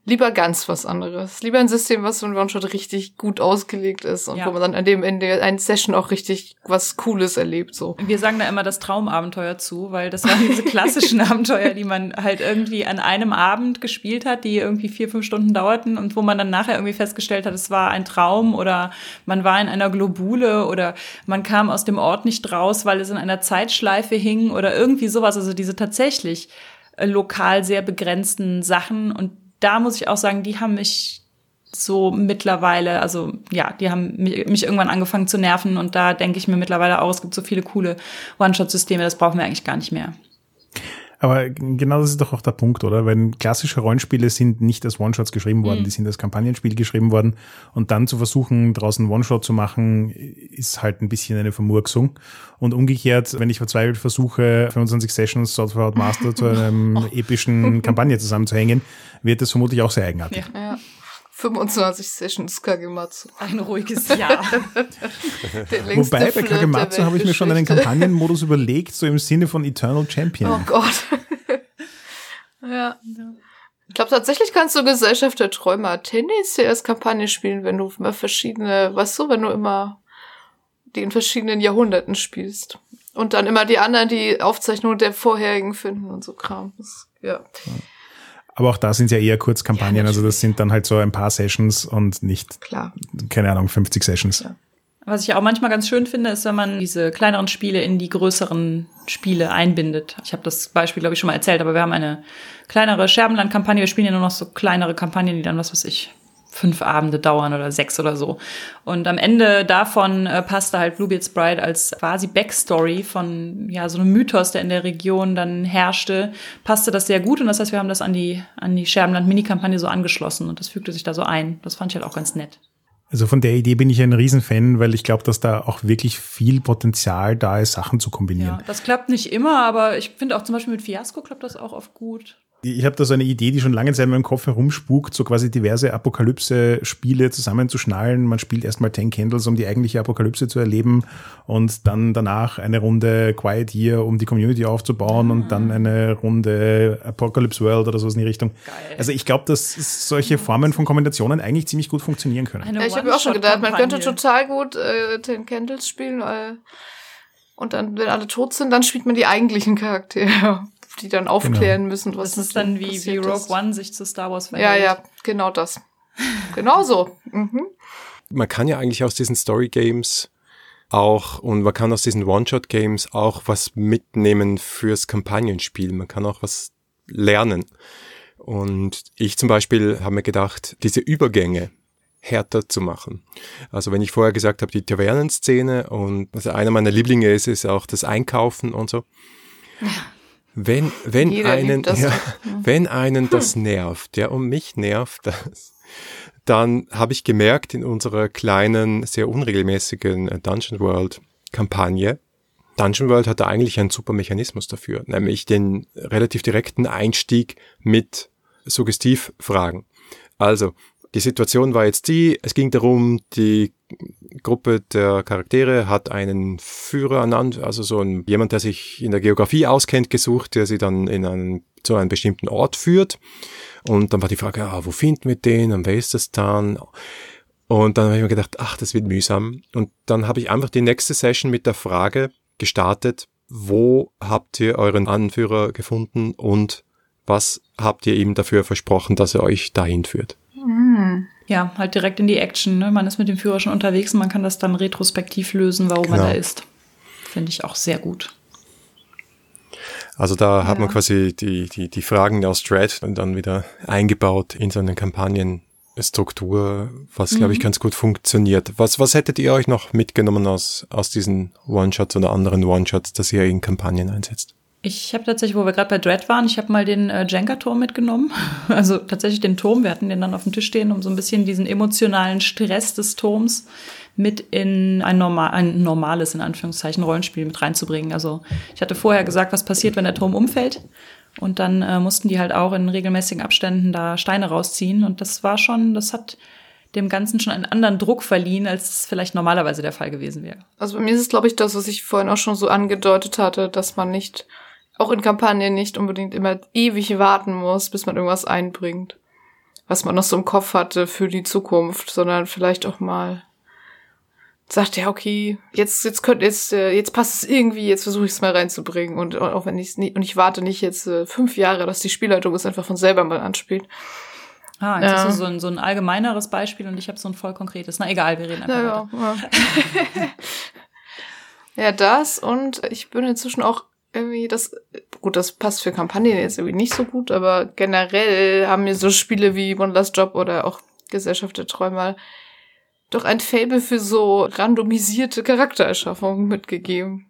lieber ganz was anderes. Lieber ein System, was so ein One-Shot richtig gut ausgelegt ist und ja. wo man dann an dem Ende einer Session auch richtig was Cooles erlebt, so. Wir sagen da immer das Traumabenteuer zu, weil das waren diese klassischen Abenteuer, die man halt irgendwie an einem Abend gespielt hat, die irgendwie vier, fünf Stunden dauerten und wo man dann nachher irgendwie festgestellt hat, es war ein Traum oder man war in einer Globule oder man kam aus dem Ort nicht raus, weil es in einer Zeitschleife hing oder irgendwie sowas. Also diese tatsächlich äh, lokal sehr begrenzten Sachen und da muss ich auch sagen, die haben mich so mittlerweile, also ja, die haben mich irgendwann angefangen zu nerven und da denke ich mir mittlerweile auch, es gibt so viele coole One-Shot-Systeme, das brauchen wir eigentlich gar nicht mehr. Aber genau das ist doch auch der Punkt, oder? Wenn klassische Rollenspiele sind nicht als One-Shots geschrieben worden, mhm. die sind als Kampagnenspiel geschrieben worden. Und dann zu versuchen, draußen One-Shot zu machen, ist halt ein bisschen eine Vermurksung. Und umgekehrt, wenn ich verzweifelt versuche, 25 Sessions Sword Master zu einem oh. epischen Kampagne zusammenzuhängen, wird das vermutlich auch sehr eigenartig. Ja. ja. 25 Sessions Kagematsu. Ein ruhiges Jahr. Wobei bei Kagematsu habe ich mir schon einen Kampagnenmodus überlegt, so im Sinne von Eternal Champion. Oh Gott. ja. Ich glaube, tatsächlich kannst du Gesellschaft der Träumer tendenziell als Kampagne spielen, wenn du immer verschiedene, weißt du, wenn du immer die in verschiedenen Jahrhunderten spielst. Und dann immer die anderen die Aufzeichnung der vorherigen finden und so Kram. Das, ja. ja. Aber auch da sind ja eher Kurzkampagnen, ja, also das sind dann halt so ein paar Sessions und nicht, Klar. keine Ahnung, 50 Sessions. Ja. Was ich auch manchmal ganz schön finde, ist, wenn man diese kleineren Spiele in die größeren Spiele einbindet. Ich habe das Beispiel, glaube ich, schon mal erzählt, aber wir haben eine kleinere Scherbenland-Kampagne. Wir spielen ja nur noch so kleinere Kampagnen, die dann, was weiß ich, fünf Abende dauern oder sechs oder so. Und am Ende davon äh, passte halt Bluebeard's Bride als quasi Backstory von ja so einem Mythos, der in der Region dann herrschte, passte das sehr gut. Und das heißt, wir haben das an die an die Scherbenland-Mini-Kampagne so angeschlossen und das fügte sich da so ein. Das fand ich halt auch ganz nett. Also von der Idee bin ich ein Riesenfan, weil ich glaube, dass da auch wirklich viel Potenzial da ist, Sachen zu kombinieren. Ja, das klappt nicht immer, aber ich finde auch zum Beispiel mit Fiasco klappt das auch oft gut ich habe da so eine Idee, die schon lange Zeit in meinem Kopf herumspukt, so quasi diverse Apokalypse-Spiele zusammenzuschnallen. Man spielt erstmal Ten Candles, um die eigentliche Apokalypse zu erleben und dann danach eine Runde Quiet Year, um die Community aufzubauen und dann eine Runde Apocalypse World oder sowas in die Richtung. Geil. Also ich glaube, dass solche Formen von Kombinationen eigentlich ziemlich gut funktionieren können. Ja, ich habe auch schon gedacht, man könnte total gut äh, Ten Candles spielen, weil und dann, wenn alle tot sind, dann spielt man die eigentlichen Charaktere die dann aufklären genau. müssen, was das ist dann wie, wie Rogue ist. One sich zu Star Wars verhält. Ja, ja, genau das. genau so. Mhm. Man kann ja eigentlich aus diesen Story Games auch und man kann aus diesen One-Shot Games auch was mitnehmen fürs Kampagnenspiel. Man kann auch was lernen. Und ich zum Beispiel habe mir gedacht, diese Übergänge härter zu machen. Also wenn ich vorher gesagt habe, die Tavernenszene und also einer meiner Lieblinge ist, ist auch das Einkaufen und so. Wenn, wenn einen, ja, wenn einen das nervt, ja, und mich nervt das, dann habe ich gemerkt in unserer kleinen, sehr unregelmäßigen äh, Dungeon World Kampagne, Dungeon World hatte eigentlich einen super Mechanismus dafür, nämlich den relativ direkten Einstieg mit Suggestivfragen. Also, die Situation war jetzt die, es ging darum, die Gruppe der Charaktere hat einen Führer ernannt, also so ein, jemand, der sich in der Geografie auskennt, gesucht, der sie dann in einen, zu einem bestimmten Ort führt. Und dann war die Frage, ah, wo finden wir den und wer ist das dann? Und dann habe ich mir gedacht, ach, das wird mühsam. Und dann habe ich einfach die nächste Session mit der Frage gestartet, wo habt ihr euren Anführer gefunden und was habt ihr ihm dafür versprochen, dass er euch dahin führt? Ja, halt direkt in die Action. Ne? Man ist mit dem Führer schon unterwegs und man kann das dann retrospektiv lösen, warum genau. man da ist. Finde ich auch sehr gut. Also da ja. hat man quasi die, die, die Fragen aus Dread dann wieder eingebaut in so eine Kampagnenstruktur, was, mhm. glaube ich, ganz gut funktioniert. Was, was hättet ihr euch noch mitgenommen aus, aus diesen One-Shots oder anderen One-Shots, dass ihr in Kampagnen einsetzt? Ich habe tatsächlich, wo wir gerade bei Dread waren, ich habe mal den äh, Jenga-Turm mitgenommen. Also tatsächlich den Turm. Wir hatten den dann auf dem Tisch stehen, um so ein bisschen diesen emotionalen Stress des Turms mit in ein, normal, ein normales, in Anführungszeichen, Rollenspiel mit reinzubringen. Also ich hatte vorher gesagt, was passiert, wenn der Turm umfällt. Und dann äh, mussten die halt auch in regelmäßigen Abständen da Steine rausziehen. Und das war schon, das hat dem Ganzen schon einen anderen Druck verliehen, als es vielleicht normalerweise der Fall gewesen wäre. Also bei mir ist es, glaube ich, das, was ich vorhin auch schon so angedeutet hatte, dass man nicht auch in Kampagnen nicht unbedingt immer ewig warten muss, bis man irgendwas einbringt, was man noch so im Kopf hatte für die Zukunft, sondern vielleicht auch mal sagt, ja, okay, jetzt, jetzt könnt, jetzt, äh, jetzt passt es irgendwie, jetzt versuche ich es mal reinzubringen und auch wenn ich es nicht, und ich warte nicht jetzt äh, fünf Jahre, dass die Spielleitung es einfach von selber mal anspielt. Ah, jetzt ja. hast du so ein, so ein allgemeineres Beispiel und ich habe so ein voll konkretes. Na egal, wir reden einfach ja, weiter. Ja. ja, das und ich bin inzwischen auch irgendwie das, gut, das passt für Kampagnen jetzt irgendwie nicht so gut, aber generell haben mir so Spiele wie One Last Job oder auch Gesellschaft der Träumer doch ein Fable für so randomisierte Charaktererschaffungen mitgegeben.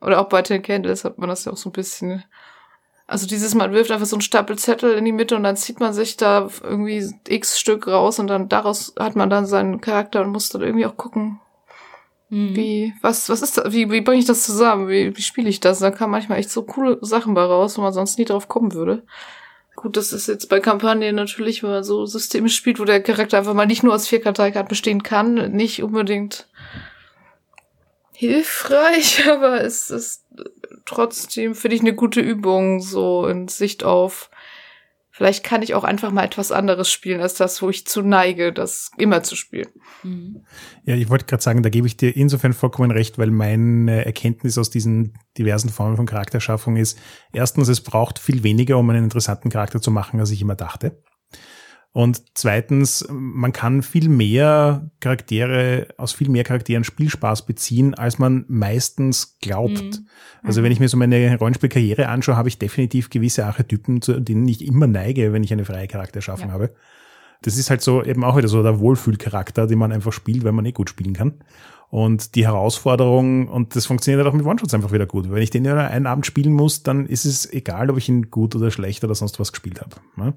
Oder auch bei Ten Candles hat man das ja auch so ein bisschen. Also dieses, man wirft einfach so einen Stapel Zettel in die Mitte und dann zieht man sich da irgendwie x Stück raus und dann daraus hat man dann seinen Charakter und muss dann irgendwie auch gucken, Mhm. Wie, was, was ist das? Wie, wie bringe ich das zusammen? Wie, wie spiele ich das? Da kann manchmal echt so coole Sachen bei raus, wo man sonst nie drauf kommen würde. Gut, das ist jetzt bei Kampagnen natürlich, wenn man so Systeme spielt, wo der Charakter einfach mal nicht nur aus vier Karteikarten bestehen kann, nicht unbedingt hilfreich, aber es ist trotzdem, finde ich, eine gute Übung, so in Sicht auf vielleicht kann ich auch einfach mal etwas anderes spielen als das, wo ich zu neige, das immer zu spielen. Mhm. Ja, ich wollte gerade sagen, da gebe ich dir insofern vollkommen recht, weil meine Erkenntnis aus diesen diversen Formen von Charakterschaffung ist, erstens, es braucht viel weniger, um einen interessanten Charakter zu machen, als ich immer dachte. Und zweitens, man kann viel mehr Charaktere, aus viel mehr Charakteren Spielspaß beziehen, als man meistens glaubt. Mhm. Also wenn ich mir so meine Rollenspielkarriere anschaue, habe ich definitiv gewisse Archetypen, zu denen ich immer neige, wenn ich eine freie Charakterschaffung ja. habe. das ist halt so eben auch wieder so der Wohlfühlcharakter, den man einfach spielt, weil man eh gut spielen kann. Und die Herausforderung, und das funktioniert halt auch mit One-Shots einfach wieder gut. Wenn ich den ja einen Abend spielen muss, dann ist es egal, ob ich ihn gut oder schlecht oder sonst was gespielt habe. Ne?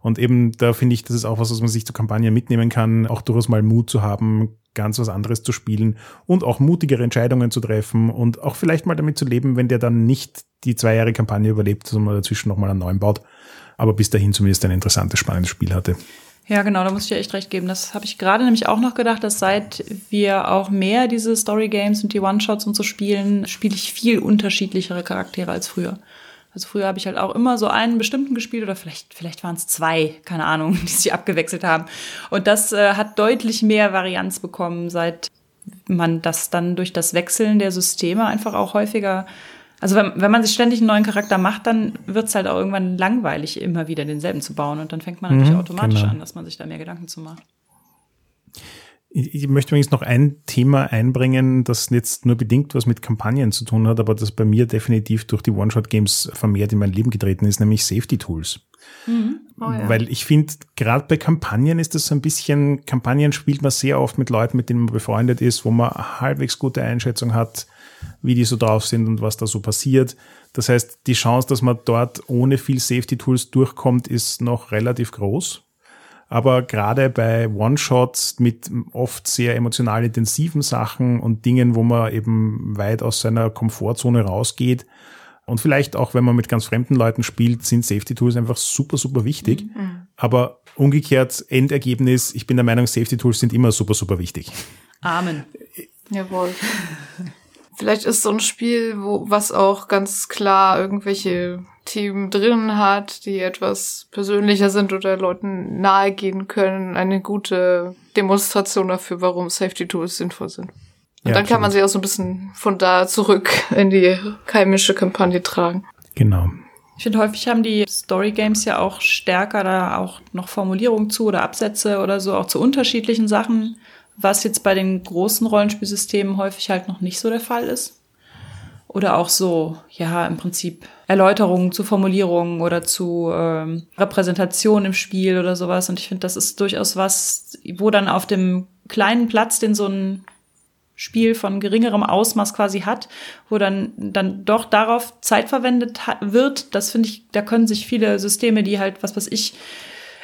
Und eben da finde ich, das ist auch was, was man sich zur Kampagne mitnehmen kann, auch durchaus mal Mut zu haben, ganz was anderes zu spielen und auch mutigere Entscheidungen zu treffen und auch vielleicht mal damit zu leben, wenn der dann nicht die zwei Jahre Kampagne überlebt, sondern dazwischen nochmal einen neuen baut, aber bis dahin zumindest ein interessantes, spannendes Spiel hatte. Ja, genau, da muss ich dir echt recht geben. Das habe ich gerade nämlich auch noch gedacht, dass seit wir auch mehr diese Story Games und die One-Shots und so spielen, spiele ich viel unterschiedlichere Charaktere als früher. Also früher habe ich halt auch immer so einen bestimmten gespielt oder vielleicht, vielleicht waren es zwei, keine Ahnung, die sich abgewechselt haben. Und das äh, hat deutlich mehr Varianz bekommen, seit man das dann durch das Wechseln der Systeme einfach auch häufiger also wenn, wenn man sich ständig einen neuen Charakter macht, dann wird es halt auch irgendwann langweilig, immer wieder denselben zu bauen. Und dann fängt man natürlich mhm, automatisch genau. an, dass man sich da mehr Gedanken zu macht. Ich, möchte übrigens noch ein Thema einbringen, das jetzt nur bedingt was mit Kampagnen zu tun hat, aber das bei mir definitiv durch die One-Shot-Games vermehrt in mein Leben getreten ist, nämlich Safety-Tools. Mhm. Oh, ja. Weil ich finde, gerade bei Kampagnen ist das so ein bisschen, Kampagnen spielt man sehr oft mit Leuten, mit denen man befreundet ist, wo man halbwegs gute Einschätzung hat, wie die so drauf sind und was da so passiert. Das heißt, die Chance, dass man dort ohne viel Safety-Tools durchkommt, ist noch relativ groß. Aber gerade bei One-Shots mit oft sehr emotional intensiven Sachen und Dingen, wo man eben weit aus seiner Komfortzone rausgeht, und vielleicht auch, wenn man mit ganz fremden Leuten spielt, sind Safety Tools einfach super, super wichtig. Mhm. Aber umgekehrt, Endergebnis, ich bin der Meinung, Safety Tools sind immer super, super wichtig. Amen. Jawohl. Vielleicht ist so ein Spiel, wo, was auch ganz klar irgendwelche Themen drin hat, die etwas persönlicher sind oder Leuten nahegehen können, eine gute Demonstration dafür, warum Safety Tools sinnvoll sind. Und ja, dann kann man sie auch so ein bisschen von da zurück in die heimische Kampagne tragen. Genau. Ich finde, häufig haben die Story Games ja auch stärker da auch noch Formulierungen zu oder Absätze oder so, auch zu unterschiedlichen Sachen was jetzt bei den großen Rollenspielsystemen häufig halt noch nicht so der Fall ist. Oder auch so, ja, im Prinzip Erläuterungen zu Formulierungen oder zu ähm, Repräsentation im Spiel oder sowas. Und ich finde, das ist durchaus was, wo dann auf dem kleinen Platz, den so ein Spiel von geringerem Ausmaß quasi hat, wo dann, dann doch darauf Zeit verwendet wird. Das finde ich, da können sich viele Systeme, die halt, was weiß ich,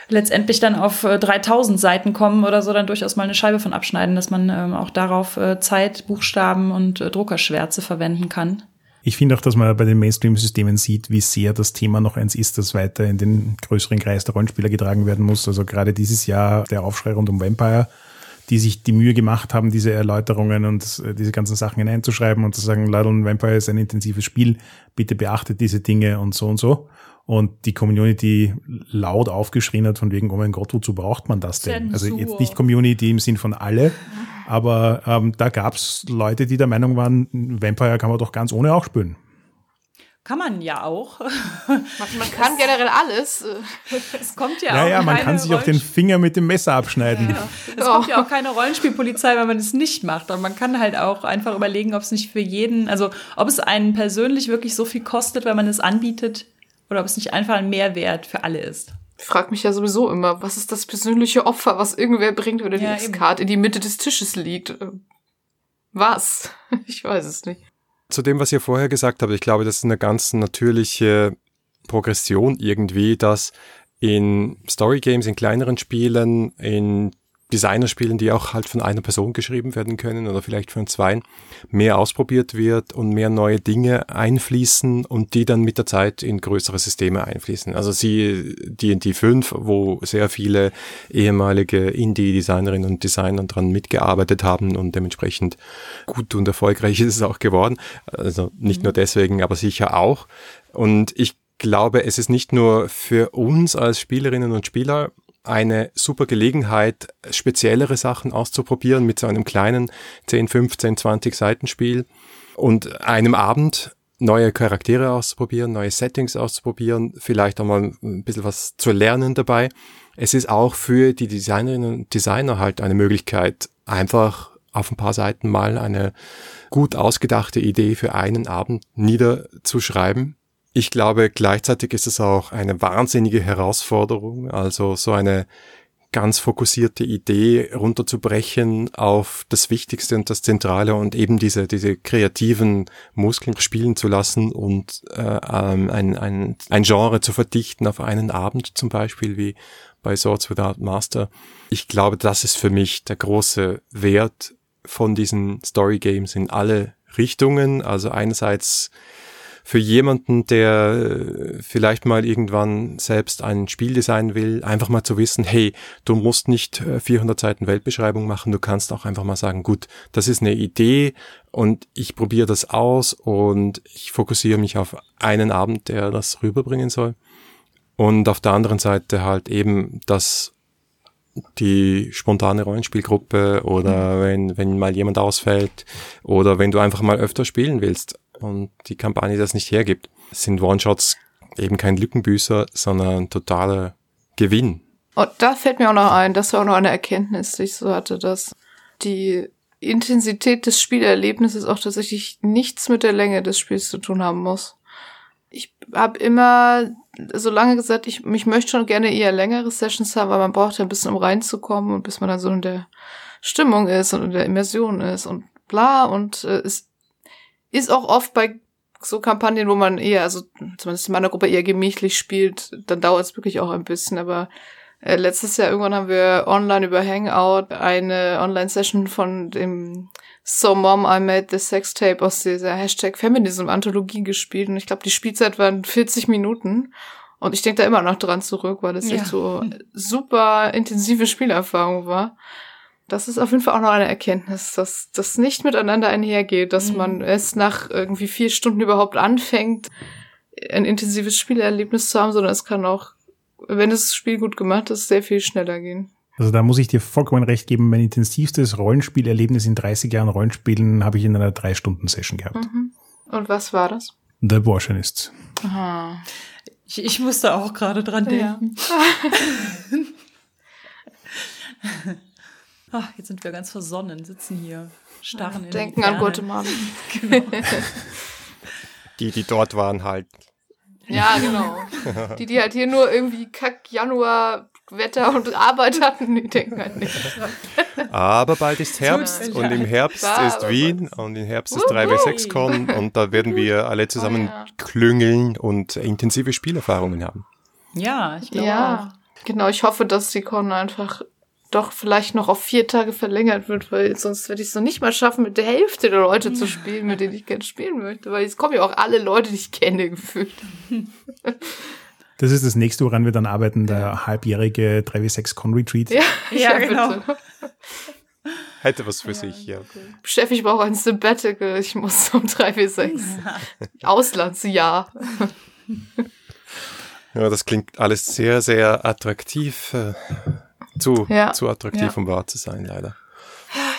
letztendlich dann auf 3000 äh, Seiten kommen oder so, dann durchaus mal eine Scheibe von abschneiden, dass man ähm, auch darauf äh, Zeit, Buchstaben und äh, Druckerschwärze verwenden kann. Ich finde auch, dass man bei den Mainstream-Systemen sieht, wie sehr das Thema noch eins ist, das weiter in den größeren Kreis der Rollenspieler getragen werden muss. Also gerade dieses Jahr der Aufschrei rund um Vampire, die sich die Mühe gemacht haben, diese Erläuterungen und diese ganzen Sachen hineinzuschreiben und zu sagen, Leute, Vampire ist ein intensives Spiel, bitte beachtet diese Dinge und so und so und die Community laut aufgeschrien hat von wegen, oh mein Gott, wozu braucht man das denn? Zensur. Also jetzt nicht Community im Sinn von alle, aber ähm, da gab's Leute, die der Meinung waren, Vampire kann man doch ganz ohne auch spülen. Kann man ja auch. Man, man kann generell alles. Es kommt ja, ja auch. Ja, man kann sich auch den Finger mit dem Messer abschneiden. Ja, Es oh. kommt ja auch keine Rollenspielpolizei, wenn man es nicht macht. Und man kann halt auch einfach überlegen, ob es nicht für jeden, also ob es einen persönlich wirklich so viel kostet, wenn man es anbietet, oder ob es nicht einfach ein Mehrwert für alle ist. Ich frage mich ja sowieso immer, was ist das persönliche Opfer, was irgendwer bringt, wenn ja, die X-Card in die Mitte des Tisches liegt? Was? Ich weiß es nicht. Zu dem, was ihr vorher gesagt habt, ich glaube, das ist eine ganz natürliche Progression irgendwie, dass in Story Games, in kleineren Spielen, in Designerspielen, die auch halt von einer Person geschrieben werden können oder vielleicht von zwei, mehr ausprobiert wird und mehr neue Dinge einfließen und die dann mit der Zeit in größere Systeme einfließen. Also sie D&D 5, wo sehr viele ehemalige Indie-Designerinnen und Designer dran mitgearbeitet haben und dementsprechend gut und erfolgreich ist es auch geworden. Also nicht mhm. nur deswegen, aber sicher auch. Und ich glaube, es ist nicht nur für uns als Spielerinnen und Spieler eine super Gelegenheit, speziellere Sachen auszuprobieren mit so einem kleinen 10, 15, 20 Seitenspiel und einem Abend neue Charaktere auszuprobieren, neue Settings auszuprobieren, vielleicht auch mal ein bisschen was zu lernen dabei. Es ist auch für die Designerinnen und Designer halt eine Möglichkeit, einfach auf ein paar Seiten mal eine gut ausgedachte Idee für einen Abend niederzuschreiben ich glaube, gleichzeitig ist es auch eine wahnsinnige Herausforderung, also so eine ganz fokussierte Idee runterzubrechen auf das Wichtigste und das Zentrale und eben diese, diese kreativen Muskeln spielen zu lassen und äh, ähm, ein, ein, ein Genre zu verdichten auf einen Abend zum Beispiel wie bei Swords Without Master. Ich glaube, das ist für mich der große Wert von diesen Story Games in alle Richtungen. Also einerseits für jemanden, der äh, vielleicht mal irgendwann selbst ein Spiel designen will, einfach mal zu wissen, hey, du musst nicht 400 äh, Seiten Weltbeschreibung machen, du kannst auch einfach mal sagen, gut, das ist eine Idee und ich probiere das aus und ich fokussiere mich auf einen Abend, der das rüberbringen soll. Und auf der anderen Seite halt eben das die spontane Rollenspielgruppe oder mhm. wenn, wenn mal jemand ausfällt oder wenn du einfach mal öfter spielen willst und die Kampagne das nicht hergibt, sind One-Shots eben kein Lückenbüßer, sondern totaler Gewinn. Und da fällt mir auch noch ein, das war auch noch eine Erkenntnis, die ich so hatte, dass die Intensität des Spielerlebnisses auch tatsächlich nichts mit der Länge des Spiels zu tun haben muss. Ich habe immer so lange gesagt, ich, ich möchte schon gerne eher längere Sessions haben, weil man braucht ja ein bisschen, um reinzukommen und bis man dann so in der Stimmung ist und in der Immersion ist und bla. Und äh, es ist auch oft bei so Kampagnen, wo man eher, also zumindest in meiner Gruppe eher gemächlich spielt, dann dauert es wirklich auch ein bisschen. Aber äh, letztes Jahr irgendwann haben wir online über Hangout eine Online-Session von dem So Mom, I Made the Sex Tape aus dieser Hashtag Feminism Anthologie gespielt. Und ich glaube, die Spielzeit waren 40 Minuten. Und ich denke da immer noch dran zurück, weil das ja. echt so super intensive Spielerfahrung war das ist auf jeden Fall auch noch eine Erkenntnis, dass das nicht miteinander einhergeht, dass mhm. man erst nach irgendwie vier Stunden überhaupt anfängt, ein intensives Spielerlebnis zu haben, sondern es kann auch, wenn das Spiel gut gemacht ist, sehr viel schneller gehen. Also da muss ich dir vollkommen recht geben, mein intensivstes Rollenspielerlebnis in 30 Jahren Rollenspielen habe ich in einer drei Stunden Session gehabt. Mhm. Und was war das? The Warshinists. Aha. Ich, ich musste auch gerade dran denken. Ja. Ach, jetzt sind wir ganz versonnen, sitzen hier, starren ja, Denken an Guatemala. genau. Die, die dort waren halt. Ja, genau. Die, die halt hier nur irgendwie Kack Januar Wetter und Arbeit hatten, die denken halt nicht Aber bald ist Herbst und im Herbst War ist Wien und im Herbst ist 3W6Con und da werden wir alle zusammen oh, ja. klüngeln und intensive Spielerfahrungen haben. Ja, ich glaube ja. Auch. Genau, ich hoffe, dass die Con einfach doch vielleicht noch auf vier Tage verlängert wird, weil sonst werde ich es noch nicht mal schaffen, mit der Hälfte der Leute zu spielen, mit denen ich gerne spielen möchte, weil jetzt kommen ja auch alle Leute, die ich kenne, gefühlt. Das ist das nächste, woran wir dann arbeiten, der halbjährige 3W6 Con Retreat. Ja, ja, ja genau. Hätte was für ja, sich, ja. Okay. Chef, ich brauche ein Sabbatical, ich muss zum 3W6. Auslandsjahr. Ja, das klingt alles sehr, sehr attraktiv. Zu, ja. zu attraktiv, ja. um wahr zu sein, leider.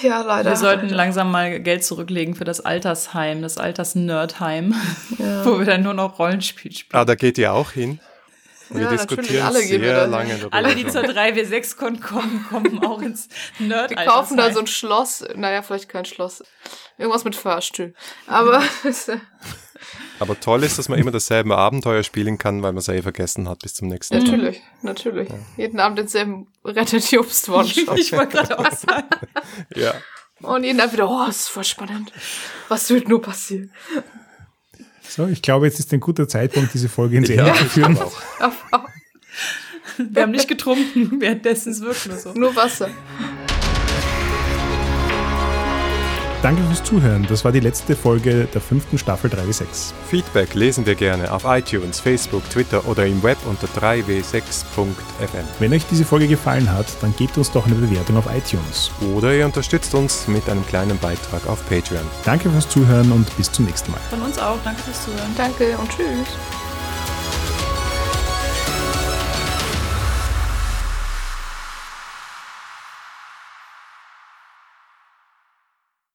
Ja, leider. Wir sollten langsam mal Geld zurücklegen für das Altersheim, das Alters-Nerdheim, ja. wo wir dann nur noch Rollenspiel spielen. Ah, da geht ihr auch hin. Wir ja, diskutieren alle sehr lange darüber. Alle, die zur 3W6-Con kommen, kommen auch ins nerd Wir kaufen da so ein Schloss, naja, vielleicht kein Schloss. Irgendwas mit Fahrstuhl. Aber Aber toll ist, dass man immer dasselbe Abenteuer spielen kann, weil man es ja eh vergessen hat bis zum nächsten Mal. Natürlich, natürlich. Ja. Jeden Abend denselben rettet Jobst One-Shot. ich wollte gerade auch sagen. ja. Und jeden Abend wieder, oh, das ist voll spannend. Was wird nur passieren? So, ich glaube, jetzt ist ein guter Zeitpunkt, diese Folge ins Ende zu führen. Auch. Wir haben nicht getrunken, währenddessen es wirkt nur so. Nur Wasser. Danke fürs Zuhören. Das war die letzte Folge der fünften Staffel 3W6. Feedback lesen wir gerne auf iTunes, Facebook, Twitter oder im Web unter 3w6.fm. Wenn euch diese Folge gefallen hat, dann gebt uns doch eine Bewertung auf iTunes. Oder ihr unterstützt uns mit einem kleinen Beitrag auf Patreon. Danke fürs Zuhören und bis zum nächsten Mal. Von uns auch. Danke fürs Zuhören. Danke und tschüss.